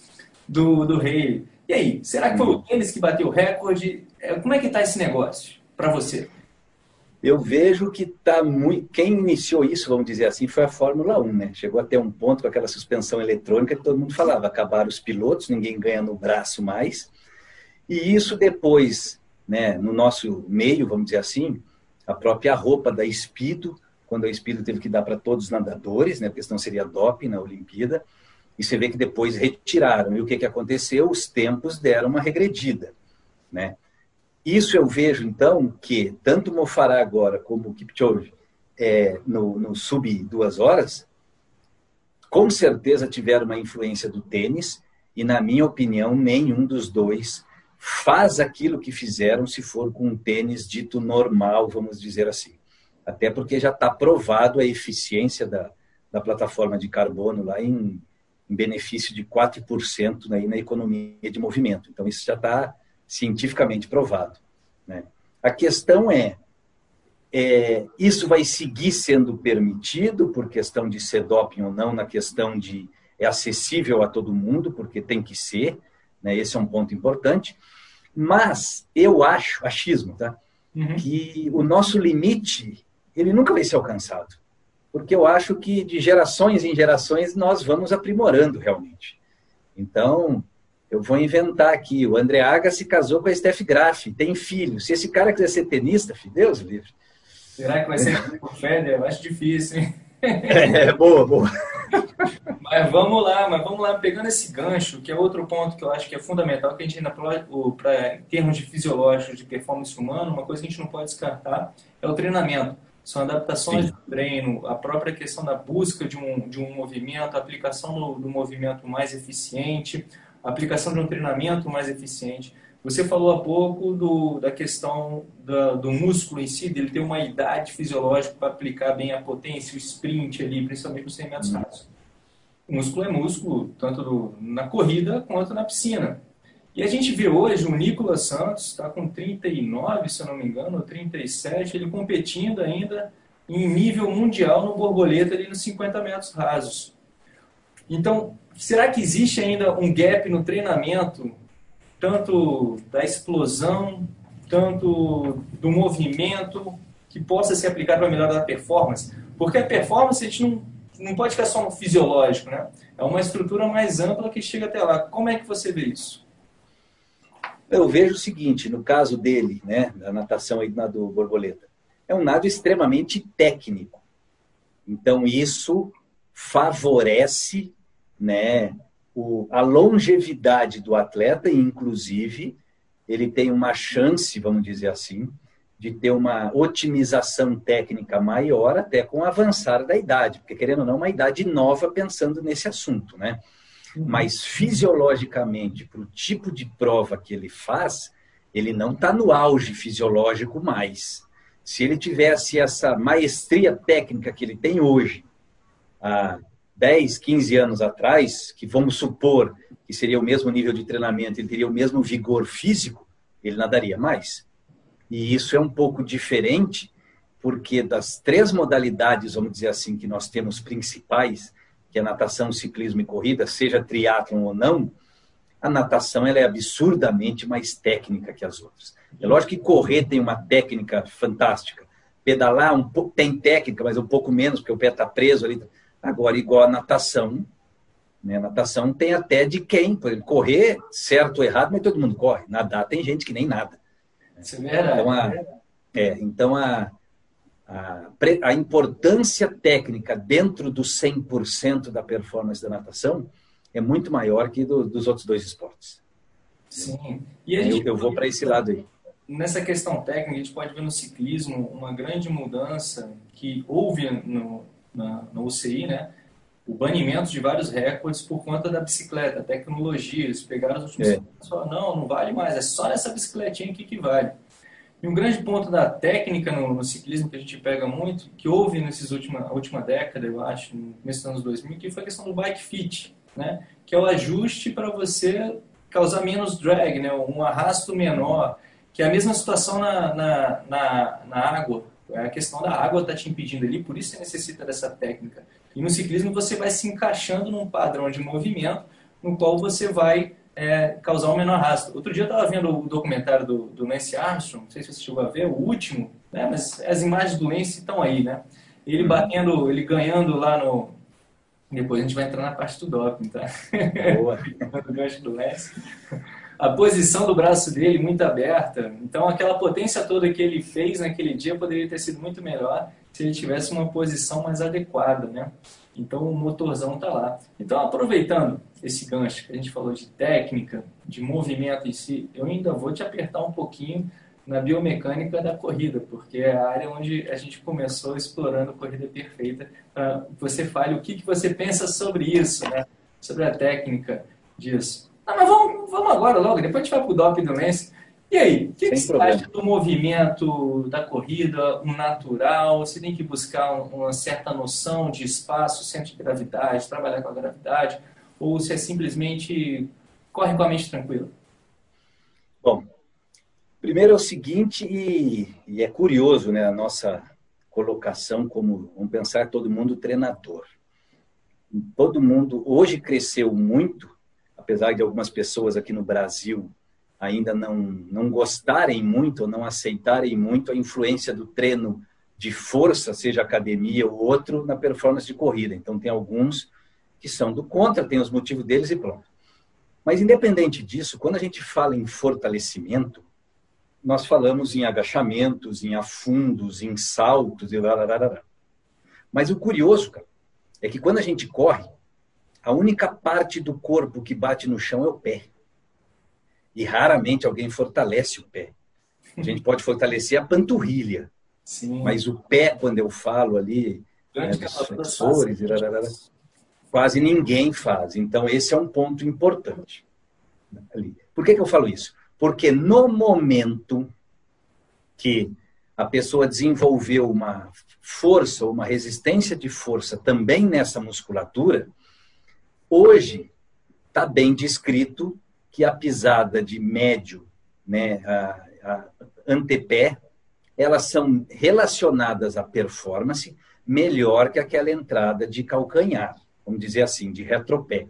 do, do Haley. E aí, será que foi o tênis que bateu o recorde? É, como é que está esse negócio para você? eu vejo que tá muito. Quem iniciou isso, vamos dizer assim, foi a Fórmula 1, né? Chegou até um ponto com aquela suspensão eletrônica que todo mundo falava: acabaram os pilotos, ninguém ganha no braço mais. E isso depois, né, no nosso meio, vamos dizer assim, a própria roupa da Espido, quando a Espido teve que dar para todos os nadadores, né, porque senão seria doping na Olimpíada, e você vê que depois retiraram. E o que, que aconteceu? Os tempos deram uma regredida, né? Isso eu vejo, então, que tanto Mofará agora como o Kipchoge é, no, no sub duas horas, com certeza tiveram uma influência do tênis e, na minha opinião, nenhum dos dois faz aquilo que fizeram se for com um tênis dito normal, vamos dizer assim. Até porque já está provado a eficiência da, da plataforma de carbono lá em, em benefício de 4% aí na economia de movimento. Então, isso já está cientificamente provado. Né? A questão é, é, isso vai seguir sendo permitido por questão de ser doping ou não, na questão de é acessível a todo mundo, porque tem que ser, né? esse é um ponto importante. Mas eu acho, achismo, tá? Uhum. que o nosso limite ele nunca vai ser alcançado, porque eu acho que de gerações em gerações nós vamos aprimorando realmente. Então, eu vou inventar aqui. O André Aga se casou com a Steph Graf, tem filho. Se esse cara quiser ser tenista, Deus livre. Será que vai ser com o Federer? Eu acho difícil, hein? É, boa, boa. Mas vamos lá, mas vamos lá, pegando esse gancho, que é outro ponto que eu acho que é fundamental, que a gente ainda, para em termos de fisiológico, de performance humana, uma coisa que a gente não pode descartar é o treinamento. São adaptações Sim. do treino, a própria questão da busca de um, de um movimento, a aplicação do, do movimento mais eficiente, a aplicação de um treinamento mais eficiente. Você falou há pouco do, da questão da, do músculo em si, dele ter uma idade fisiológica para aplicar bem a potência, o sprint ali, principalmente nos 100 metros rasos. O músculo é músculo, tanto do, na corrida quanto na piscina. E a gente vê hoje o Nicolas Santos, está com 39, se eu não me engano, 37, ele competindo ainda em nível mundial no borboleta ali nos 50 metros rasos. Então, será que existe ainda um gap no treinamento, tanto da explosão, tanto do movimento, que possa ser aplicado para melhorar a performance? Porque a performance a gente não, não pode ficar só no fisiológico, né? É uma estrutura mais ampla que chega até lá. Como é que você vê isso? Eu vejo o seguinte, no caso dele, né, da natação aí do borboleta, é um nado extremamente técnico. Então isso favorece né, o, a longevidade do atleta, e inclusive ele tem uma chance, vamos dizer assim, de ter uma otimização técnica maior até com o avançar da idade, porque querendo ou não, uma idade nova pensando nesse assunto, né? Uhum. Mas fisiologicamente, para o tipo de prova que ele faz, ele não está no auge fisiológico mais. Se ele tivesse essa maestria técnica que ele tem hoje, há 10, 15 anos atrás, que vamos supor que seria o mesmo nível de treinamento, ele teria o mesmo vigor físico, ele nadaria mais. E isso é um pouco diferente, porque das três modalidades, vamos dizer assim, que nós temos principais, que é natação, ciclismo e corrida, seja triatlon ou não, a natação ela é absurdamente mais técnica que as outras. É lógico que correr tem uma técnica fantástica. Pedalar um pouco, tem técnica, mas um pouco menos, porque o pé está preso ali. Agora, igual a natação, né? natação tem até de quem. Por exemplo, correr, certo ou errado, mas todo mundo corre. Nadar tem gente que nem nada. Isso é verdade. Então, a, é, então a, a, a importância técnica dentro do 100% da performance da natação é muito maior que do, dos outros dois esportes. Sim. E eu, eu vou para esse lado aí. Nessa questão técnica, a gente pode ver no ciclismo uma grande mudança que houve no, na, no UCI, né? O banimento de vários recordes por conta da bicicleta, tecnologia. Eles pegaram os últimos é. e falaram, não, não vale mais, é só essa bicicletinha aqui que vale. E um grande ponto da técnica no, no, ciclismo que a gente pega muito, que houve nesses última, última década, eu acho, no começo dos anos 2000, que foi a questão do bike fit, né? que é o ajuste para você causar menos drag, né? um arrasto menor, que é a mesma situação na, na, na, na água. A questão da água está te impedindo ali, por isso você necessita dessa técnica. E no ciclismo você vai se encaixando num padrão de movimento no qual você vai é, causar um menor arrasto. Outro dia eu estava vendo o documentário do, do Lance Armstrong, não sei se você chegou a ver, o último, né? mas as imagens do Lance estão aí, né? Ele uhum. batendo, ele ganhando lá no, depois a gente vai entrar na parte do doping, tá? Boa. do Lance. A posição do braço dele muito aberta. Então, aquela potência toda que ele fez naquele dia poderia ter sido muito melhor se ele tivesse uma posição mais adequada, né? Então, o motorzão tá lá. Então, aproveitando esse gancho que a gente falou de técnica, de movimento em si, eu ainda vou te apertar um pouquinho na biomecânica da corrida, porque é a área onde a gente começou explorando a corrida perfeita. Uh, você fale o que, que você pensa sobre isso, né? sobre a técnica disso. Ah, mas vamos, vamos agora logo, depois a gente vai para o doping do Lance. E aí, o que, que você acha do movimento da corrida, um natural? Você tem que buscar uma certa noção de espaço, centro de gravidade, trabalhar com a gravidade, ou você simplesmente corre com a mente tranquila? Bom, Primeiro é o seguinte, e, e, é curioso né, a nossa colocação como, vamos pensar, todo mundo treinador. Todo mundo hoje cresceu muito, apesar de algumas pessoas aqui no Brasil ainda não, não gostarem muito ou não aceitarem muito a influência do treino de força, seja academia ou outro, na performance de corrida. Então, tem alguns que são do contra, tem os motivos deles e pronto. Mas, independente disso, quando a gente fala em fortalecimento, nós falamos em agachamentos, em afundos, em saltos e lá, Mas o curioso, cara, é que quando a gente corre, a única parte do corpo que bate no chão é o pé. E raramente alguém fortalece o pé. A gente pode fortalecer a panturrilha. Sim. Mas o pé, quando eu falo ali, né, flexores, quase ninguém faz. Então, esse é um ponto importante. Por que, que eu falo isso? Porque no momento que a pessoa desenvolveu uma força, uma resistência de força também nessa musculatura, hoje está bem descrito que a pisada de médio, né, a, a antepé, elas são relacionadas à performance melhor que aquela entrada de calcanhar, vamos dizer assim, de retropé.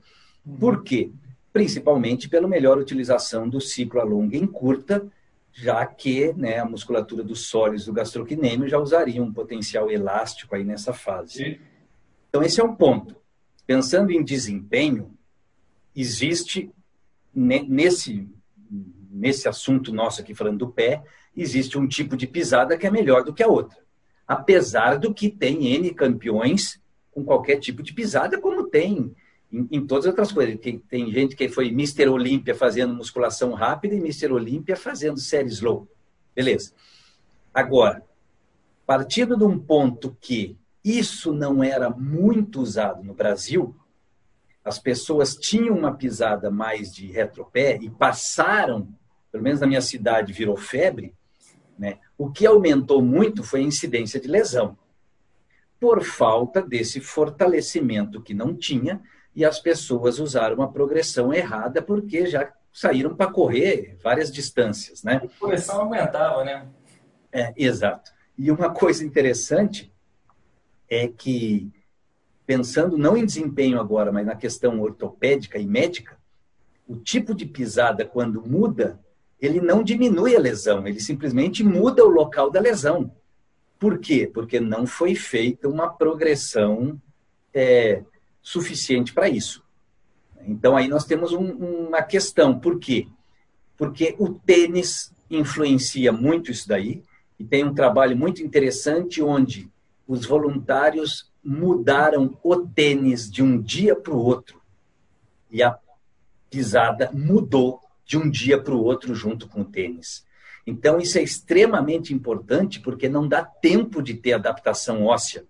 Por quê? principalmente pela melhor utilização do ciclo a longa em curta, já que né, a musculatura dos sólidos do gastrocnêmio já usaria um potencial elástico aí nessa fase. Sim. Então, esse é um ponto. Pensando em desempenho, existe nesse, nesse assunto nosso aqui falando do pé, existe um tipo de pisada que é melhor do que a outra. Apesar do que tem N campeões com qualquer tipo de pisada, como tem em, em todas as outras coisas. Tem, tem gente que foi Mr. Olímpia fazendo musculação rápida e Mr. Olímpia fazendo série slow. Beleza. Agora, partindo de um ponto que isso não era muito usado no Brasil, as pessoas tinham uma pisada mais de retropé e passaram, pelo menos na minha cidade virou febre, né? o que aumentou muito foi a incidência de lesão, por falta desse fortalecimento que não tinha e as pessoas usaram uma progressão errada porque já saíram para correr várias distâncias, né? A progressão aumentava, né? É, exato. E uma coisa interessante é que, pensando não em desempenho agora, mas na questão ortopédica e médica, o tipo de pisada, quando muda, ele não diminui a lesão, ele simplesmente muda o local da lesão. Por quê? Porque não foi feita uma progressão é, suficiente para isso. Então, aí nós temos um, uma questão. Por quê? Porque o tênis influencia muito isso daí, e tem um trabalho muito interessante onde os voluntários mudaram o tênis de um dia para o outro. E a pisada mudou de um dia para o outro junto com o tênis. Então, isso é extremamente importante porque não dá tempo de ter adaptação óssea.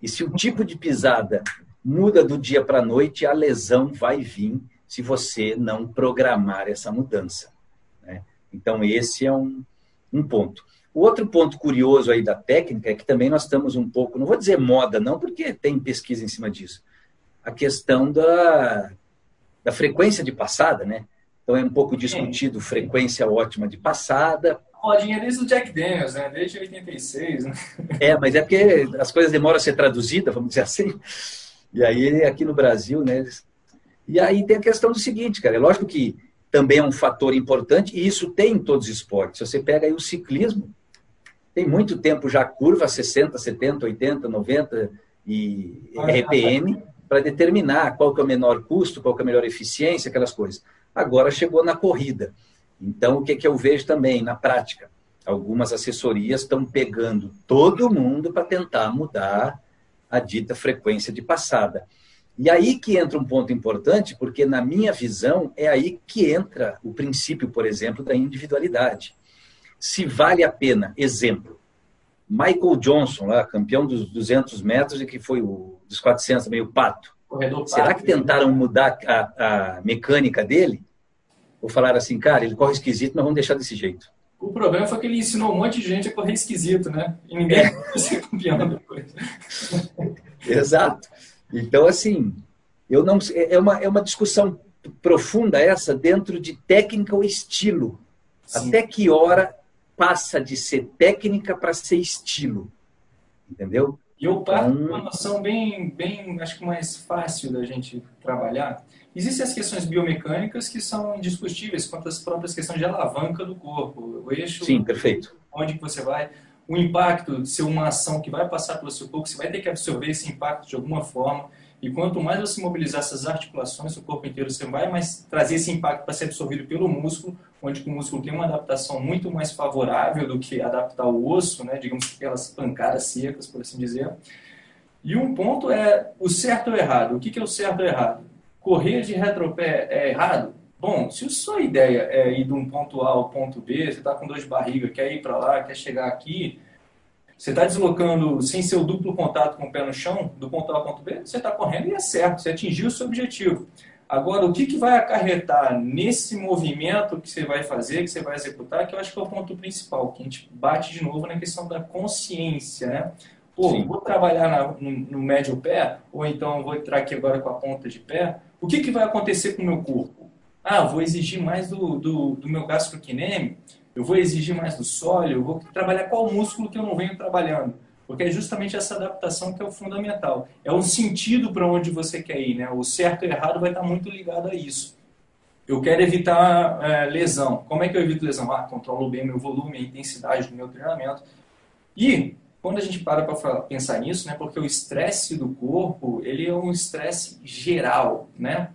E se o tipo de pisada muda do dia para a noite, a lesão vai vir se você não programar essa mudança. Né? Então, esse é um, um ponto. O outro ponto curioso aí da técnica é que também nós estamos um pouco, não vou dizer moda, não, porque tem pesquisa em cima disso, a questão da, da frequência de passada, né? Então é um pouco discutido Sim. frequência ótima de passada. Modinha desde o Jack Daniels, né? Desde 86, né? É, mas é porque as coisas demoram a ser traduzidas, vamos dizer assim. E aí, aqui no Brasil, né? E aí tem a questão do seguinte, cara, é lógico que também é um fator importante, e isso tem em todos os esportes. Se você pega aí o ciclismo, tem muito tempo já curva 60, 70, 80, 90 e RPM para determinar qual que é o menor custo, qual que é a melhor eficiência, aquelas coisas. Agora chegou na corrida. Então, o que, que eu vejo também na prática? Algumas assessorias estão pegando todo mundo para tentar mudar a dita frequência de passada. E aí que entra um ponto importante, porque na minha visão é aí que entra o princípio, por exemplo, da individualidade. Se vale a pena, exemplo, Michael Johnson, lá, campeão dos 200 metros e que foi o dos 400 meio pato. Corredor Será pato, que tentaram né? mudar a, a mecânica dele? Ou falaram assim, cara, ele corre esquisito, mas vamos deixar desse jeito. O problema foi que ele ensinou um monte de gente a correr esquisito, né? E ninguém é. ser campeão depois. Exato. Então, assim, eu não é uma, é uma discussão profunda essa dentro de técnica ou estilo. Sim. Até que hora passa de ser técnica para ser estilo? Entendeu? E eu parto então... uma noção bem, bem, acho que mais fácil da gente trabalhar, Existem as questões biomecânicas que são indiscutíveis quanto às próprias questões de alavanca do corpo, o eixo, Sim, perfeito. onde você vai, o impacto de ser uma ação que vai passar pelo seu corpo, você vai ter que absorver esse impacto de alguma forma. E quanto mais você mobilizar essas articulações, o corpo inteiro, você vai mais trazer esse impacto para ser absorvido pelo músculo, onde o músculo tem uma adaptação muito mais favorável do que adaptar o osso, né? digamos aquelas pancadas secas, por assim dizer. E um ponto é o certo ou errado. O que é o certo ou errado? correr de retropé é errado? Bom, se a sua ideia é ir de um ponto A ao ponto B, você está com dor de barriga, quer ir para lá, quer chegar aqui, você está deslocando sem seu duplo contato com o pé no chão, do ponto A ao ponto B, você está correndo e é certo, você atingiu o seu objetivo. Agora, o que, que vai acarretar nesse movimento que você vai fazer, que você vai executar, que eu acho que é o ponto principal, que a gente bate de novo na questão da consciência, né? Pô, Sim. vou trabalhar na, no, no médio pé, ou então vou entrar aqui agora com a ponta de pé, o que, que vai acontecer com o meu corpo? Ah, vou exigir mais do, do, do meu gastroquineme, eu vou exigir mais do sólido, eu vou trabalhar qual músculo que eu não venho trabalhando. Porque é justamente essa adaptação que é o fundamental. É um sentido para onde você quer ir. Né? O certo e o errado vai estar muito ligado a isso. Eu quero evitar é, lesão. Como é que eu evito lesão? Ah, controlo bem meu volume, a intensidade do meu treinamento. E quando a gente para para pensar nisso, né, porque o estresse do corpo, ele é um estresse geral, né?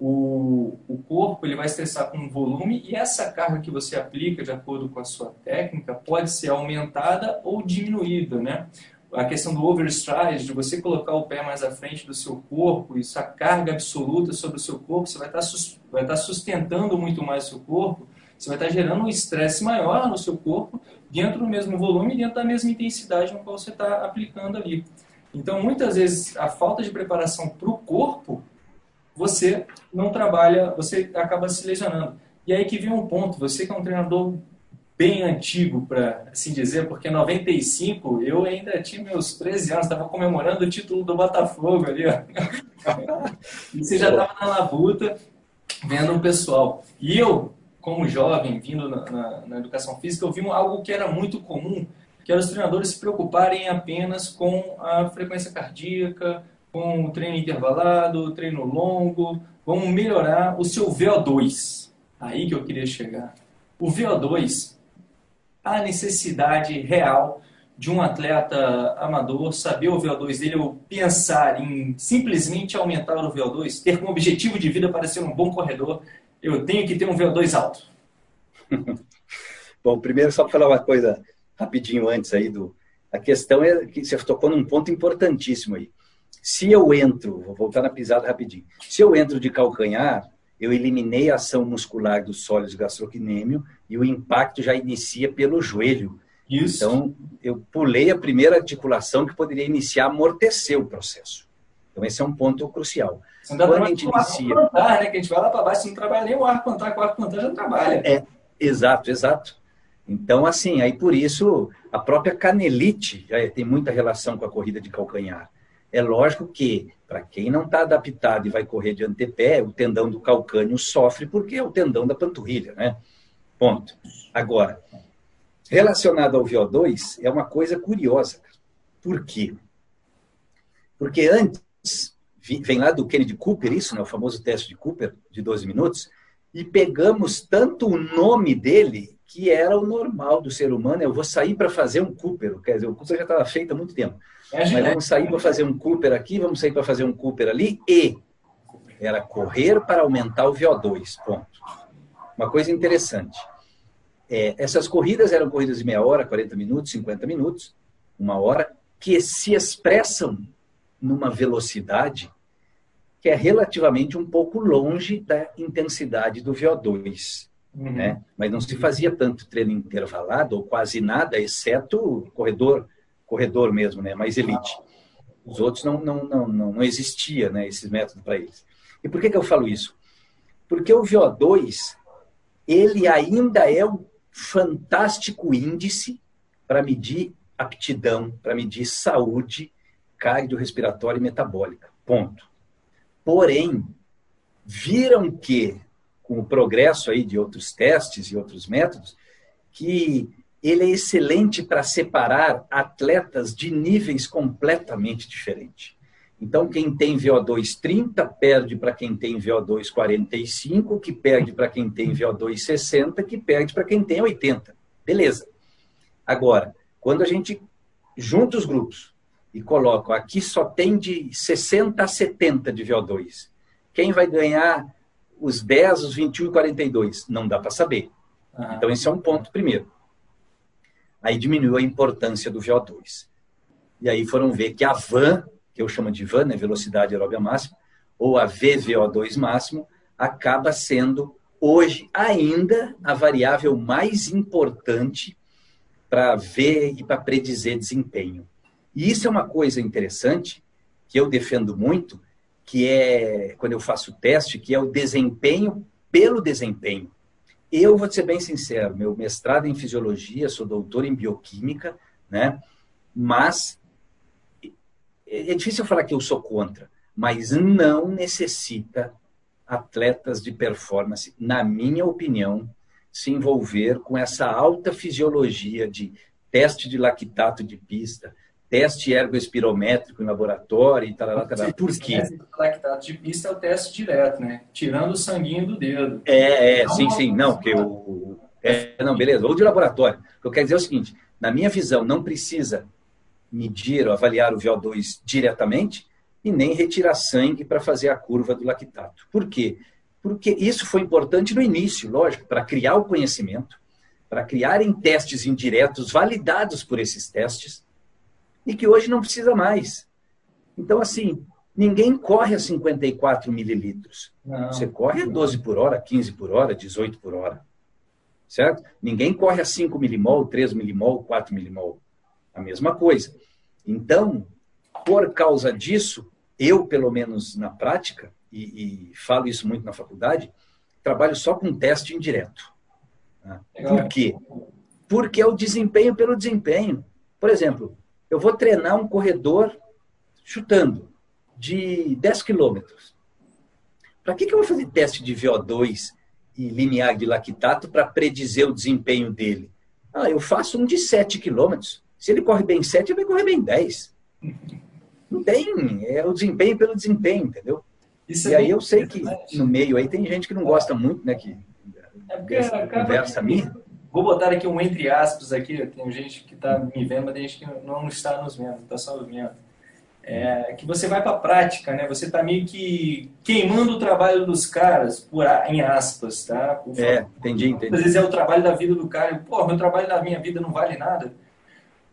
O, o corpo ele vai estressar com volume e essa carga que você aplica de acordo com a sua técnica pode ser aumentada ou diminuída, né? a questão do overstride, de você colocar o pé mais à frente do seu corpo, isso a carga absoluta sobre o seu corpo, você vai estar, vai estar sustentando muito mais o seu corpo, você vai estar gerando um estresse maior no seu corpo, dentro do mesmo volume, dentro da mesma intensidade no qual você está aplicando ali. Então, muitas vezes, a falta de preparação para o corpo, você não trabalha, você acaba se lesionando. E aí que vem um ponto, você que é um treinador bem antigo, para assim dizer, porque em 95 eu ainda tinha meus 13 anos, estava comemorando o título do Botafogo ali, ó. e você já estava na labuta, vendo o pessoal. E eu, como jovem, vindo na, na, na, educação física, eu vi algo que era muito comum, que era os treinadores se preocuparem apenas com a frequência cardíaca, com o treino intervalado, treino longo, vamos melhorar o seu VO2. Aí que eu queria chegar. O VO2 a necessidade real de um atleta amador saber o VO2 dele ou pensar em simplesmente aumentar o VO2, ter como objetivo de vida para ser um bom corredor, eu tenho que ter um VO2 alto? bom, primeiro só falar uma coisa rapidinho antes aí do a questão é que você tocou num ponto importantíssimo aí. Se eu entro, vou voltar na pisada rapidinho. Se eu entro de calcanhar, eu eliminei a ação muscular do sólido gastrocnêmio e o impacto já inicia pelo joelho. Isso. Então, eu pulei a primeira articulação que poderia iniciar, amortecer o processo. Então, esse é um ponto crucial. Você dá Quando a gente inicia... Plantar, né? Que a gente vai lá para baixo, você não trabalha nem o ar plantar, com o ar plantar já trabalha. É, exato, exato. Então, assim, aí por isso, a própria canelite já tem muita relação com a corrida de calcanhar. É lógico que, para quem não está adaptado e vai correr de antepé, o tendão do calcânio sofre porque é o tendão da panturrilha, né? Ponto. Agora, relacionado ao VO2, é uma coisa curiosa. Por quê? Porque antes, vem lá do Kennedy Cooper, isso, né, o famoso teste de Cooper, de 12 minutos, e pegamos tanto o nome dele, que era o normal do ser humano, eu vou sair para fazer um Cooper, quer dizer, o Cooper já estava feito há muito tempo. É Mas vamos sair para fazer um Cooper aqui, vamos sair para fazer um Cooper ali, e era correr para aumentar o VO2, ponto. Uma coisa interessante. É, essas corridas eram corridas de meia hora, 40 minutos, 50 minutos, uma hora, que se expressam numa velocidade que é relativamente um pouco longe da intensidade do VO2. Uhum. Né? Mas não se fazia tanto treino intervalado, ou quase nada, exceto corredor corredor mesmo, né? mais elite. Os outros não, não, não, não, não existia né, esses métodos para eles. E por que, que eu falo isso? Porque o VO2, ele ainda é um fantástico índice para medir aptidão, para medir saúde cardiorrespiratória e metabólica. Ponto. Porém, viram que, com o progresso aí de outros testes e outros métodos, que ele é excelente para separar atletas de níveis completamente diferentes. Então, quem tem VO2 30 perde para quem tem VO2 45, que perde para quem tem VO2 60, que perde para quem tem 80. Beleza. Agora, quando a gente junta os grupos e coloca aqui só tem de 60 a 70 de VO2, quem vai ganhar os 10, os 21 e 42? Não dá para saber. Então, esse é um ponto primeiro aí diminuiu a importância do VO2. E aí foram ver que a VAN, que eu chamo de VAN, né, velocidade aeróbia máxima, ou a VVO2 máximo, acaba sendo hoje ainda a variável mais importante para ver e para predizer desempenho. E isso é uma coisa interessante que eu defendo muito, que é quando eu faço teste, que é o desempenho pelo desempenho. Eu vou ser bem sincero, meu mestrado em fisiologia, sou doutor em bioquímica, né? Mas é difícil falar que eu sou contra, mas não necessita atletas de performance, na minha opinião, se envolver com essa alta fisiologia de teste de lactato de pista, teste ergoespirométrico em laboratório e tal, tal, tal. Por quê? O lactato de pista é o teste direto, né? Tirando o sanguinho do dedo. É, é, sim, sim. Não, porque o. É, não, beleza. Ou de laboratório. O que eu quero dizer é o seguinte: na minha visão, não precisa medir ou avaliar o VO2 diretamente e nem retirar sangue para fazer a curva do lactato. Por quê? Porque isso foi importante no início, lógico, para criar o conhecimento, para criarem testes indiretos validados por esses testes e que hoje não precisa mais. Então, assim, ninguém corre a 54 mililitros. Não. Você corre a 12 por hora, 15 por hora, 18 por hora. Certo? Ninguém corre a 5 milimol, 3 milimol, 4 milimol. A mesma coisa. Então, por causa disso, eu, pelo menos na prática, e, e falo isso muito na faculdade, trabalho só com teste indireto. Né? Por quê? Porque é o desempenho pelo desempenho. Por exemplo, eu vou treinar um corredor chutando de 10 quilômetros. Para que, que eu vou fazer teste de VO2 e limiar de lactato para predizer o desempenho dele? Ah, eu faço um de 7 quilômetros. Se ele corre bem 7, ele vai correr bem 10. Não tem, é o desempenho pelo desempenho, entendeu? Isso e é aí eu sei que no meio aí tem gente que não gosta muito, né? Que, é porque conversa minha. Vou botar aqui um entre aspas aqui, tem gente que está me vendo, mas tem gente que não está nos vendo, está só vendo. É, que você vai para a prática, né? Você está meio que queimando o trabalho dos caras, por, em aspas, tá? Por é, entendi, entendi. Às vezes é o trabalho da vida do cara. Pô, meu trabalho da minha vida não vale nada.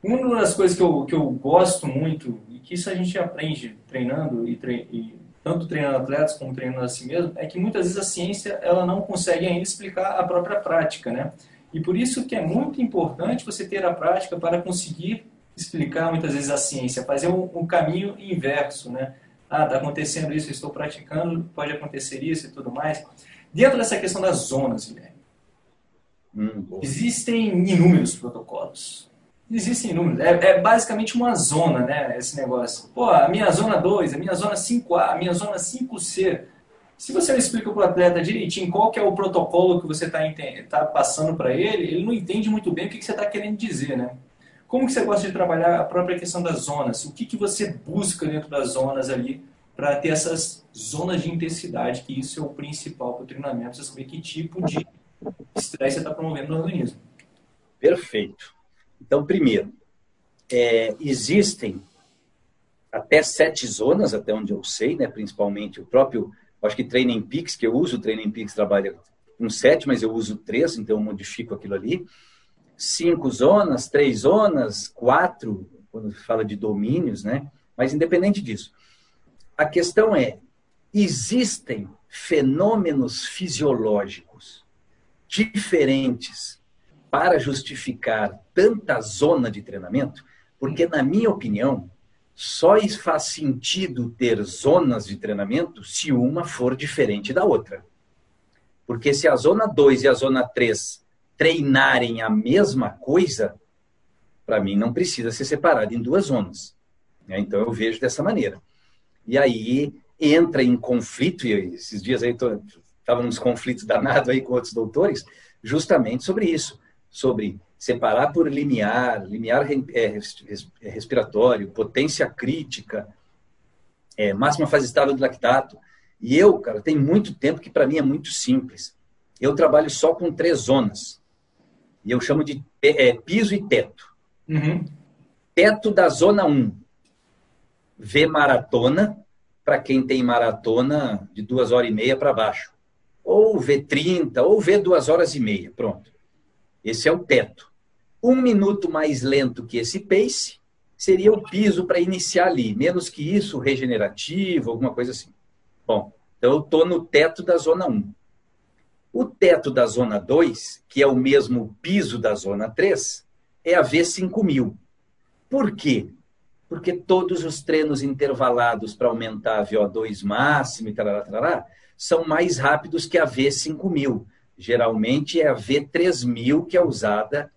Uma das coisas que eu, que eu gosto muito, e que isso a gente aprende treinando, e, tre e tanto treinando atletas como treinando a si mesmo, é que muitas vezes a ciência ela não consegue ainda explicar a própria prática, né? E por isso que é muito importante você ter a prática para conseguir explicar muitas vezes a ciência, fazer um, um caminho inverso, né? Ah, está acontecendo isso, estou praticando, pode acontecer isso e tudo mais. Dentro dessa questão das zonas, Guilherme, hum, existem inúmeros protocolos. Existem inúmeros. É, é, basicamente uma zona, né? Esse negócio. Pô, a minha zona 2, a minha zona 5A, a minha zona 5C. Se você explica para o atleta direitinho qual que é o protocolo que você está tá passando para ele, ele não entende muito bem o que, que você está querendo dizer, né? Como que você gosta de trabalhar a própria questão das zonas? O que, que você busca dentro das zonas ali para ter essas zonas de intensidade, que isso é o principal para o treinamento, você saber que tipo de estresse você está promovendo no organismo. Perfeito. Então, primeiro, é, existem até sete zonas, até onde eu sei, né, principalmente o próprio Acho que Training Peaks, que eu uso, o Training Peaks trabalha com sete, mas eu uso três, então eu modifico aquilo ali. Cinco zonas, três zonas, quatro, quando fala de domínios, né? Mas independente disso, a questão é: existem fenômenos fisiológicos diferentes para justificar tanta zona de treinamento? Porque, na minha opinião, só faz sentido ter zonas de treinamento se uma for diferente da outra. Porque se a zona 2 e a zona 3 treinarem a mesma coisa, para mim não precisa ser separado em duas zonas. Né? Então eu vejo dessa maneira. E aí entra em conflito, e esses dias aí estava nos conflitos danados aí com outros doutores, justamente sobre isso, sobre separar por limiar, limiar é, é, respiratório, potência crítica, é, máxima fase estável do lactato. E eu, cara, tem muito tempo que para mim é muito simples. Eu trabalho só com três zonas. E eu chamo de é, piso e teto. Uhum. Teto da zona 1. V maratona, para quem tem maratona de duas horas e meia para baixo. Ou V30, ou V duas horas e meia. Pronto. Esse é o teto. Um minuto mais lento que esse pace seria o piso para iniciar ali. Menos que isso, regenerativo, alguma coisa assim. Bom, então eu estou no teto da zona 1. O teto da zona 2, que é o mesmo piso da zona 3, é a V5000. Por quê? Porque todos os treinos intervalados para aumentar a VO2 máximo e tarará, tarará, são mais rápidos que a V5000. Geralmente é a V3000 que é usada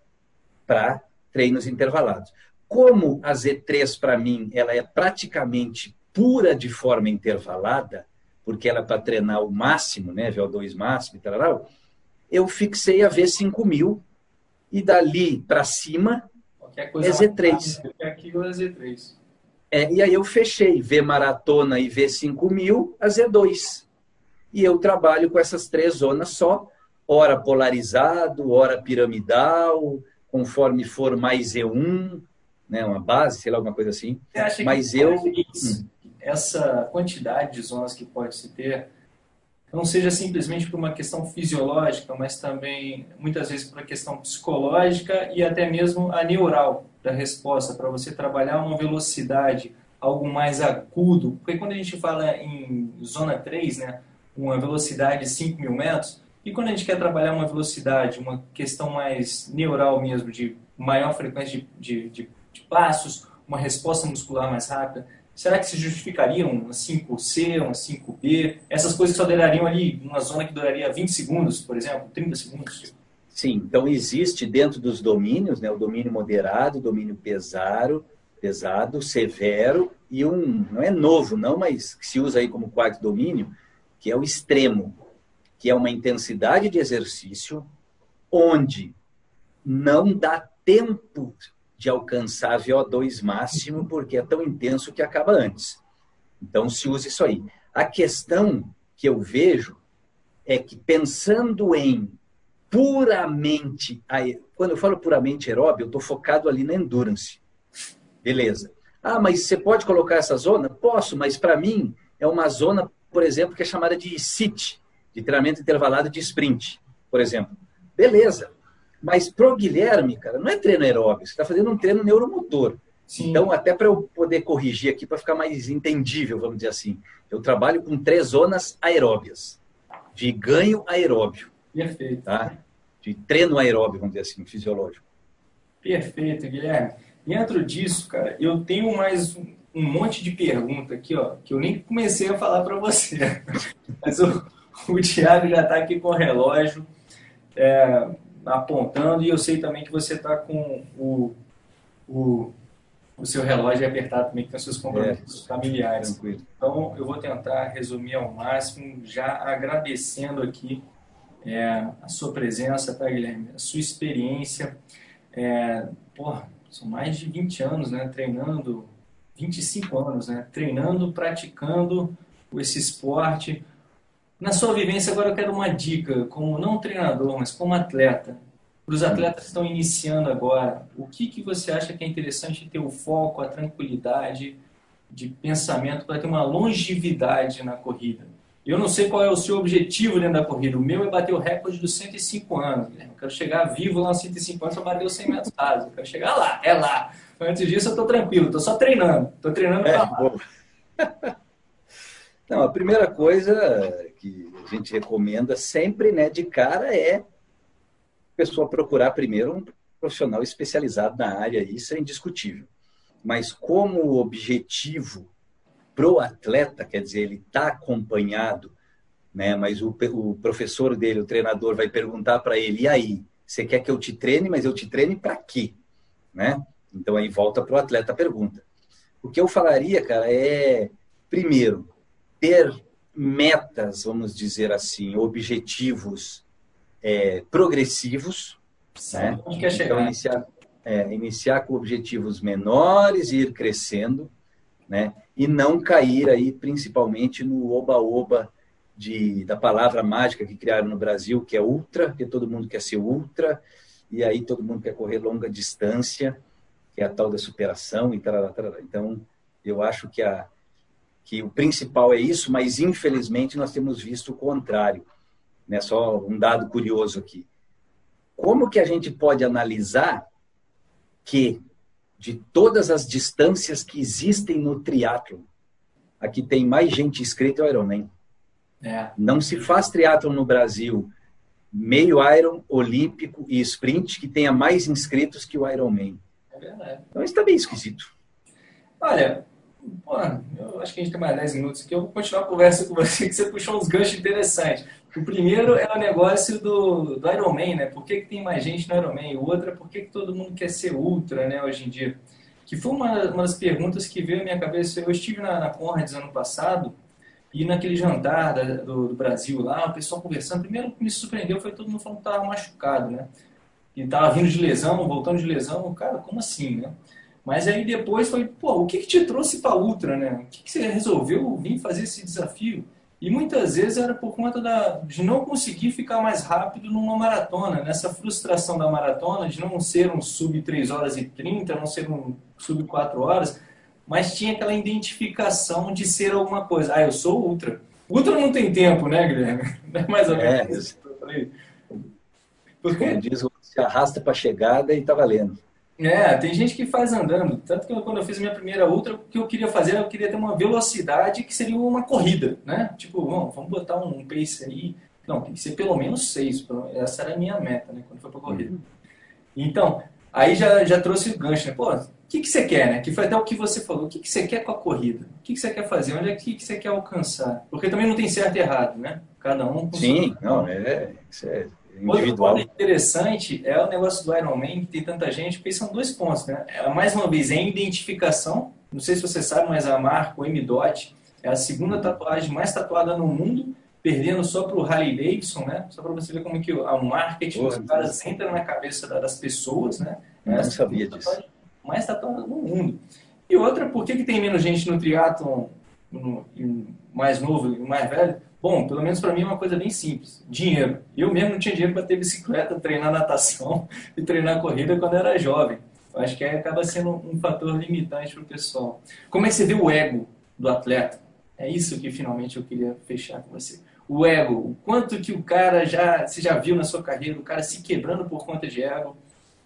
para treinos intervalados. Como a Z3 para mim ela é praticamente pura de forma intervalada, porque ela é para treinar o máximo, né, VO2 máximo e tal, eu fixei a V5000 e dali para cima é Z3. Aquilo é Z3. É, e aí eu fechei V maratona e V5000 a Z2. E eu trabalho com essas três zonas só ora polarizado, ora piramidal, conforme for mais E1, né, uma base, sei lá, alguma coisa assim. Mas eu. Essa quantidade de zonas que pode se ter não seja simplesmente por uma questão fisiológica, mas também muitas vezes por uma questão psicológica e até mesmo a neural da resposta, para você trabalhar uma velocidade, algo mais agudo. Porque quando a gente fala em zona 3, né, uma velocidade de 5 mil metros, e quando a gente quer trabalhar uma velocidade, uma questão mais neural mesmo, de maior frequência de, de, de, de passos, uma resposta muscular mais rápida, Será que se justificariam uma 5C, uma 5B? Essas coisas só durariam ali, numa zona que duraria 20 segundos, por exemplo, 30 segundos? Sim, então existe dentro dos domínios, né, o domínio moderado, o domínio pesado, pesado, severo e um, não é novo não, mas que se usa aí como quarto domínio, que é o extremo, que é uma intensidade de exercício onde não dá tempo de alcançar VO2 máximo, porque é tão intenso que acaba antes. Então, se usa isso aí. A questão que eu vejo é que, pensando em puramente, quando eu falo puramente aeróbio, eu estou focado ali na endurance. Beleza. Ah, mas você pode colocar essa zona? Posso, mas para mim é uma zona, por exemplo, que é chamada de SIT, de treinamento intervalado de sprint, por exemplo. Beleza. Mas pro Guilherme, cara, não é treino aeróbico, você está fazendo um treino neuromotor. Sim. Então, até para eu poder corrigir aqui, para ficar mais entendível, vamos dizer assim, eu trabalho com três zonas aeróbias, de ganho aeróbio. Perfeito. Tá? De treino aeróbio, vamos dizer assim, fisiológico. Perfeito, Guilherme. Dentro disso, cara, eu tenho mais um, um monte de pergunta aqui, ó, que eu nem comecei a falar para você. Mas o, o Thiago já está aqui com o relógio. É, apontando e eu sei também que você está com o, o, o seu relógio apertado também, que tem seus compromissos é, familiares. Tranquilo. Então, eu vou tentar resumir ao máximo, já agradecendo aqui é, a sua presença, tá, Guilherme? A sua experiência. É, porra, são mais de 20 anos, né? Treinando, 25 anos, né? Treinando, praticando esse esporte na sua vivência, agora eu quero uma dica, como não treinador, mas como atleta. Para os atletas que estão iniciando agora, o que, que você acha que é interessante ter o foco, a tranquilidade de pensamento para ter uma longevidade na corrida? Eu não sei qual é o seu objetivo dentro da corrida. O meu é bater o recorde dos 105 anos. Eu quero chegar vivo lá aos 105 anos para bater os 100 metros rasos. Eu quero chegar lá, é lá. Antes disso, eu estou tranquilo, estou só treinando. Estou treinando para é, lá. Não, a primeira coisa que a gente recomenda sempre, né, de cara, é a pessoa procurar primeiro um profissional especializado na área, isso é indiscutível. Mas como objetivo pro atleta, quer dizer, ele está acompanhado, né, mas o, o professor dele, o treinador, vai perguntar para ele, e aí, você quer que eu te treine, mas eu te treine para quê? Né? Então aí volta para o atleta a pergunta. O que eu falaria, cara, é, primeiro, ter metas, vamos dizer assim, objetivos é, progressivos. Né? Quer chegar? Então, iniciar, é, iniciar com objetivos menores e ir crescendo, né? E não cair aí principalmente no oba-oba de, da palavra mágica que criaram no Brasil, que é ultra, que todo mundo quer ser ultra, e aí todo mundo quer correr longa distância, que é a tal da superação e tal. Então, eu acho que a, que o principal é isso, mas infelizmente nós temos visto o contrário. Né? Só um dado curioso aqui. Como que a gente pode analisar que de todas as distâncias que existem no triatlo, aqui tem mais gente inscrita é o Ironman. É. Não se faz triatlo no Brasil meio Iron, olímpico e sprint que tenha mais inscritos que o Ironman. É verdade. Então isso está bem esquisito. Olha, Pô, eu acho que a gente tem mais 10 minutos aqui. Eu vou continuar a conversa com você, que você puxou uns ganchos interessantes. O primeiro é o negócio do, do Ironman, né? Por que, que tem mais gente no Ironman? O outro é por que, que todo mundo quer ser ultra, né, hoje em dia? Que foi uma, uma das perguntas que veio à minha cabeça. Eu estive na, na Conrads ano passado e naquele jantar da, do, do, Brasil lá, o pessoal conversando. Primeiro que me surpreendeu foi todo mundo falando que estava machucado, né? E estava vindo de lesão, voltando de lesão. Cara, como assim, né? Mas aí depois foi, pô, o que, que te trouxe para Ultra, né? O que, que você resolveu vir fazer esse desafio? E muitas vezes era por conta da, de não conseguir ficar mais rápido numa maratona, nessa frustração da maratona, de não ser um sub 3 horas e 30, não ser um sub 4 horas, mas tinha aquela identificação de ser alguma coisa. Ah, eu sou ultra. Ultra não tem tempo, né, Guilherme? Não é mais ou menos é, isso. Porque Como diz, se arrasta para a chegada e tá valendo. É, tem gente que faz andando. Tanto que quando eu fiz a minha primeira ultra, o que eu queria fazer, eu queria ter uma velocidade que seria uma corrida, né? Tipo, vamos, vamos botar um pace aí. Não, tem que ser pelo menos seis. Essa era a minha meta, né? Quando foi para corrida. Uhum. Então, aí já, já trouxe o gancho, né? Pô, o que, que você quer, né? Que foi até o que você falou. O que, que você quer com a corrida? O que, que você quer fazer? Onde é que, que você quer alcançar? Porque também não tem certo e errado, né? Cada um. Sim, não, é, isso é individual. Outro ponto interessante é o negócio do Iron Man, que tem tanta gente, porque são dois pontos, né? É, mais uma vez, é a identificação. Não sei se você sabe, mas a marca, o M-Dot, é a segunda tatuagem mais tatuada no mundo, perdendo só para o Harley Davidson, né? Só para você ver como que o marketing dos caras entra na cabeça das pessoas, né? É não sabia disso. Mais tatuada no mundo. E outra, por que, que tem menos gente no triatlon mais novo e mais velho? Bom, pelo menos para mim é uma coisa bem simples: dinheiro. Eu mesmo não tinha dinheiro para ter bicicleta, treinar natação e treinar corrida quando era jovem. Eu acho que aí acaba sendo um fator limitante para o pessoal. Como é que você vê o ego do atleta? É isso que finalmente eu queria fechar com você. O ego, o quanto que o cara já, você já viu na sua carreira, o cara se quebrando por conta de ego,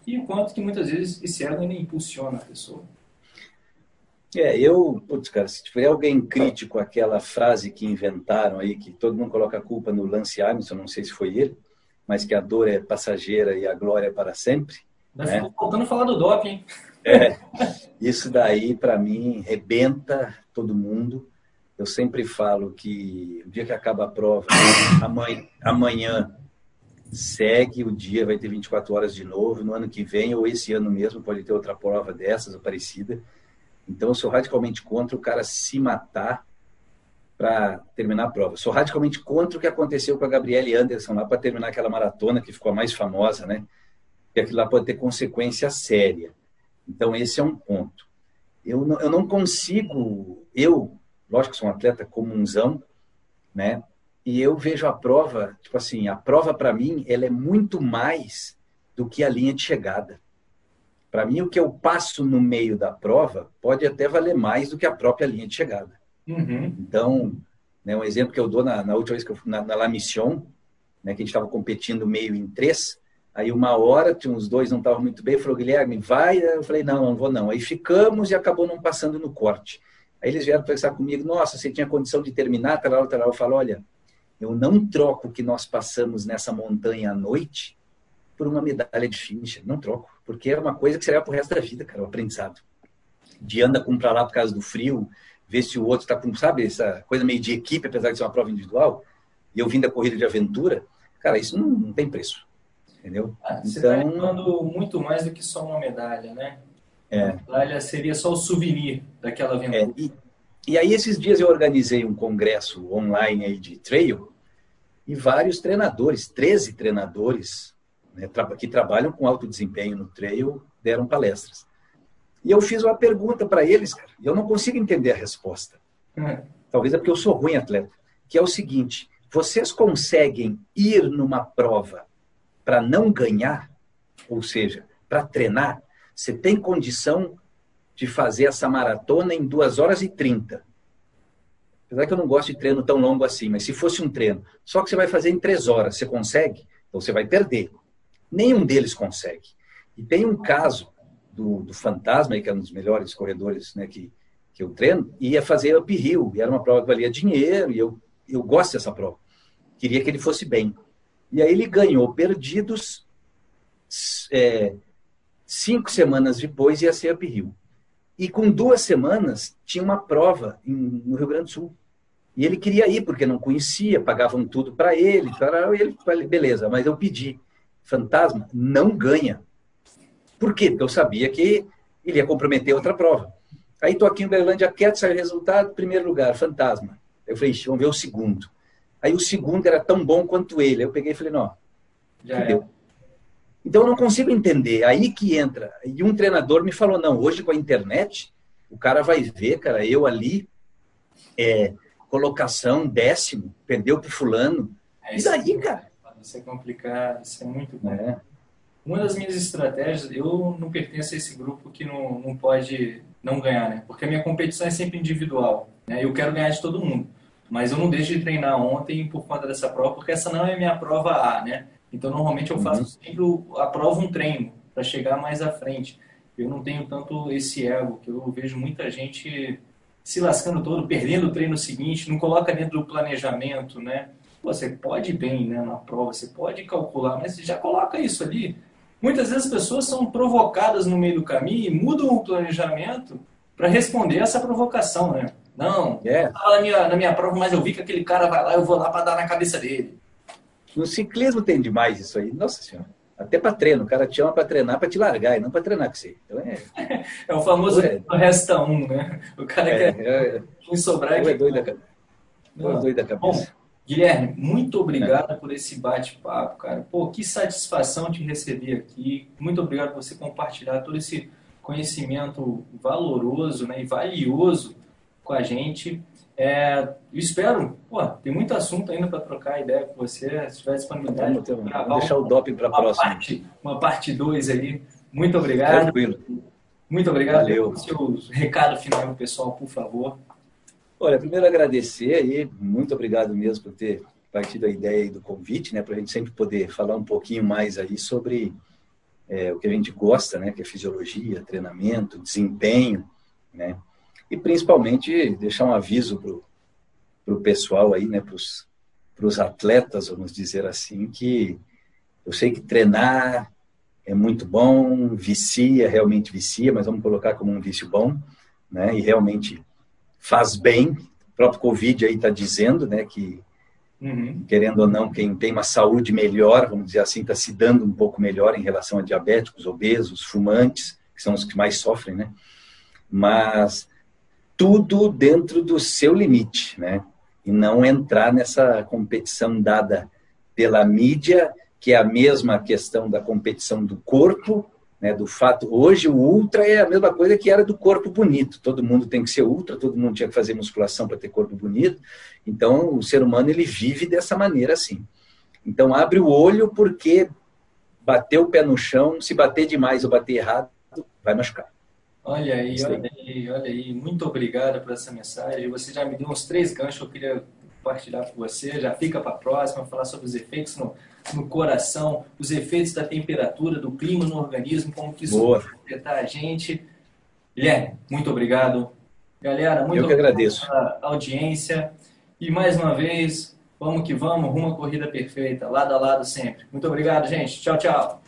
e o quanto que muitas vezes esse ego ainda impulsiona a pessoa. É, eu, putz, cara, se tiver alguém crítico àquela frase que inventaram aí, que todo mundo coloca a culpa no Lance Armstrong, não sei se foi ele, mas que a dor é passageira e a glória é para sempre. Né? Faltando falar do doping. É, isso daí, para mim, rebenta todo mundo. Eu sempre falo que o dia que acaba a prova, amanhã, amanhã segue o dia, vai ter 24 horas de novo. No ano que vem, ou esse ano mesmo, pode ter outra prova dessas ou parecida então, eu sou radicalmente contra o cara se matar para terminar a prova. Sou radicalmente contra o que aconteceu com a Gabriele Anderson lá para terminar aquela maratona que ficou a mais famosa, né? E aquilo lá pode ter consequência séria. Então, esse é um ponto. Eu não, eu não consigo, eu, lógico que sou um atleta comunzão, né? E eu vejo a prova, tipo assim, a prova para mim, ela é muito mais do que a linha de chegada. Para mim, o que eu passo no meio da prova pode até valer mais do que a própria linha de chegada. Uhum. Então, né, um exemplo que eu dou na, na última vez que eu fui na, na La Mission, né, que a gente estava competindo meio em três, aí uma hora, uns dois não estavam muito bem, falou, Guilherme, vai? Eu falei, não, não vou não. Aí ficamos e acabou não passando no corte. Aí eles vieram conversar comigo, nossa, você tinha condição de terminar, tal, tal. Eu falo, olha, eu não troco o que nós passamos nessa montanha à noite por uma medalha de finisher. Não troco, porque é uma coisa que será para o resto da vida, cara, o aprendizado. De anda com para lá por causa do frio, ver se o outro está com, sabe, essa coisa meio de equipe, apesar de ser uma prova individual, e eu vim da corrida de aventura, cara, isso não, não tem preço. Entendeu? Ah, você está então, levando muito mais do que só uma medalha, né? É. A medalha seria só o souvenir daquela aventura. É, e, e aí, esses dias eu organizei um congresso online aí de trail e vários treinadores, 13 treinadores, né, que trabalham com alto desempenho no trail deram palestras. E eu fiz uma pergunta para eles, cara, e eu não consigo entender a resposta. Hum. Talvez é porque eu sou ruim atleta. Que é o seguinte: vocês conseguem ir numa prova para não ganhar? Ou seja, para treinar? Você tem condição de fazer essa maratona em 2 horas e 30. Apesar que eu não gosto de treino tão longo assim, mas se fosse um treino, só que você vai fazer em 3 horas, você consegue? Então você vai perder. Nenhum deles consegue. E tem um caso do, do Fantasma, que é um dos melhores corredores né, que, que eu treino, ia fazer uphill, e era uma prova que valia dinheiro, e eu, eu gosto dessa prova. Queria que ele fosse bem. E aí ele ganhou perdidos é, cinco semanas depois ia ser uphill. E com duas semanas tinha uma prova em, no Rio Grande do Sul. E ele queria ir, porque não conhecia, pagavam tudo para ele, e ele, beleza, mas eu pedi fantasma não ganha. Por quê? Porque eu sabia que ele ia comprometer outra prova. Aí tô aqui em Berlândia quieto, sai o resultado, primeiro lugar, fantasma. Eu falei, vamos ver o segundo. Aí o segundo era tão bom quanto ele. Eu peguei e falei, não, já deu. Então eu não consigo entender. Aí que entra. E um treinador me falou, não, hoje com a internet, o cara vai ver, cara, eu ali, é, colocação, décimo, perdeu pro fulano. É e daí, cara? Isso é complicado, isso é muito bom. É. Uma das minhas estratégias, eu não pertenço a esse grupo que não, não pode não ganhar, né? Porque a minha competição é sempre individual, né? Eu quero ganhar de todo mundo. Mas eu não deixo de treinar ontem por conta dessa prova, porque essa não é minha prova A, né? Então, normalmente eu faço uhum. sempre a prova um treino para chegar mais à frente. Eu não tenho tanto esse ego, que eu vejo muita gente se lascando todo, perdendo o treino seguinte, não coloca dentro do planejamento, né? Você pode bem né, na prova, você pode calcular, mas já coloca isso ali. Muitas vezes as pessoas são provocadas no meio do caminho e mudam o planejamento para responder essa provocação, né? Não, é. na, minha, na minha prova, mas eu vi que aquele cara vai lá, eu vou lá para dar na cabeça dele. No ciclismo tem demais isso aí, nossa senhora. Até para treino, o cara te chama para treinar, para te largar, e não para treinar com você. Então é... é o famoso é. resta um, né? O cara é, quer é, é, sobrar. É doido da, não. doido da cabeça. Bom, Guilherme, muito obrigado é. por esse bate-papo, cara. Pô, que satisfação te receber aqui. Muito obrigado por você compartilhar todo esse conhecimento valoroso né, e valioso com a gente. É, eu espero, pô, tem muito assunto ainda para trocar ideia com você, se tiver disponibilidade. Vamos, vamos, vamos deixar o doping para a próxima. Parte, uma parte 2 aí. Muito obrigado. Tranquilo. Muito obrigado. Valeu. Seu recado final, pessoal, por favor. Olha, primeiro agradecer aí, muito obrigado mesmo por ter partido a ideia do convite, né, para a gente sempre poder falar um pouquinho mais aí sobre é, o que a gente gosta, né, que é fisiologia, treinamento, desempenho, né, e principalmente deixar um aviso para o pessoal aí, né, para os atletas, vamos dizer assim, que eu sei que treinar é muito bom, vicia, realmente vicia, mas vamos colocar como um vício bom, né, e realmente faz bem. O próprio Covid aí está dizendo, né, que uhum. querendo ou não, quem tem uma saúde melhor, vamos dizer assim, está se dando um pouco melhor em relação a diabéticos, obesos, fumantes, que são os que mais sofrem, né? Mas tudo dentro do seu limite, né? E não entrar nessa competição dada pela mídia, que é a mesma questão da competição do corpo, né? Do fato, hoje o ultra é a mesma coisa que era do corpo bonito. Todo mundo tem que ser ultra, todo mundo tinha que fazer musculação para ter corpo bonito. Então, o ser humano ele vive dessa maneira assim. Então, abre o olho porque bater o pé no chão, se bater demais ou bater errado, vai machucar. Olha aí, olha aí, olha aí. Muito obrigado por essa mensagem. Você já me deu uns três ganchos que eu queria compartilhar com você. Já fica para a próxima, falar sobre os efeitos no, no coração, os efeitos da temperatura, do clima no organismo, como que isso Boa. afetar a gente. Guilherme, muito obrigado. Galera, muito eu que agradeço. pela audiência. E mais uma vez, vamos que vamos, rumo à corrida perfeita, lado a lado sempre. Muito obrigado, gente. Tchau, tchau.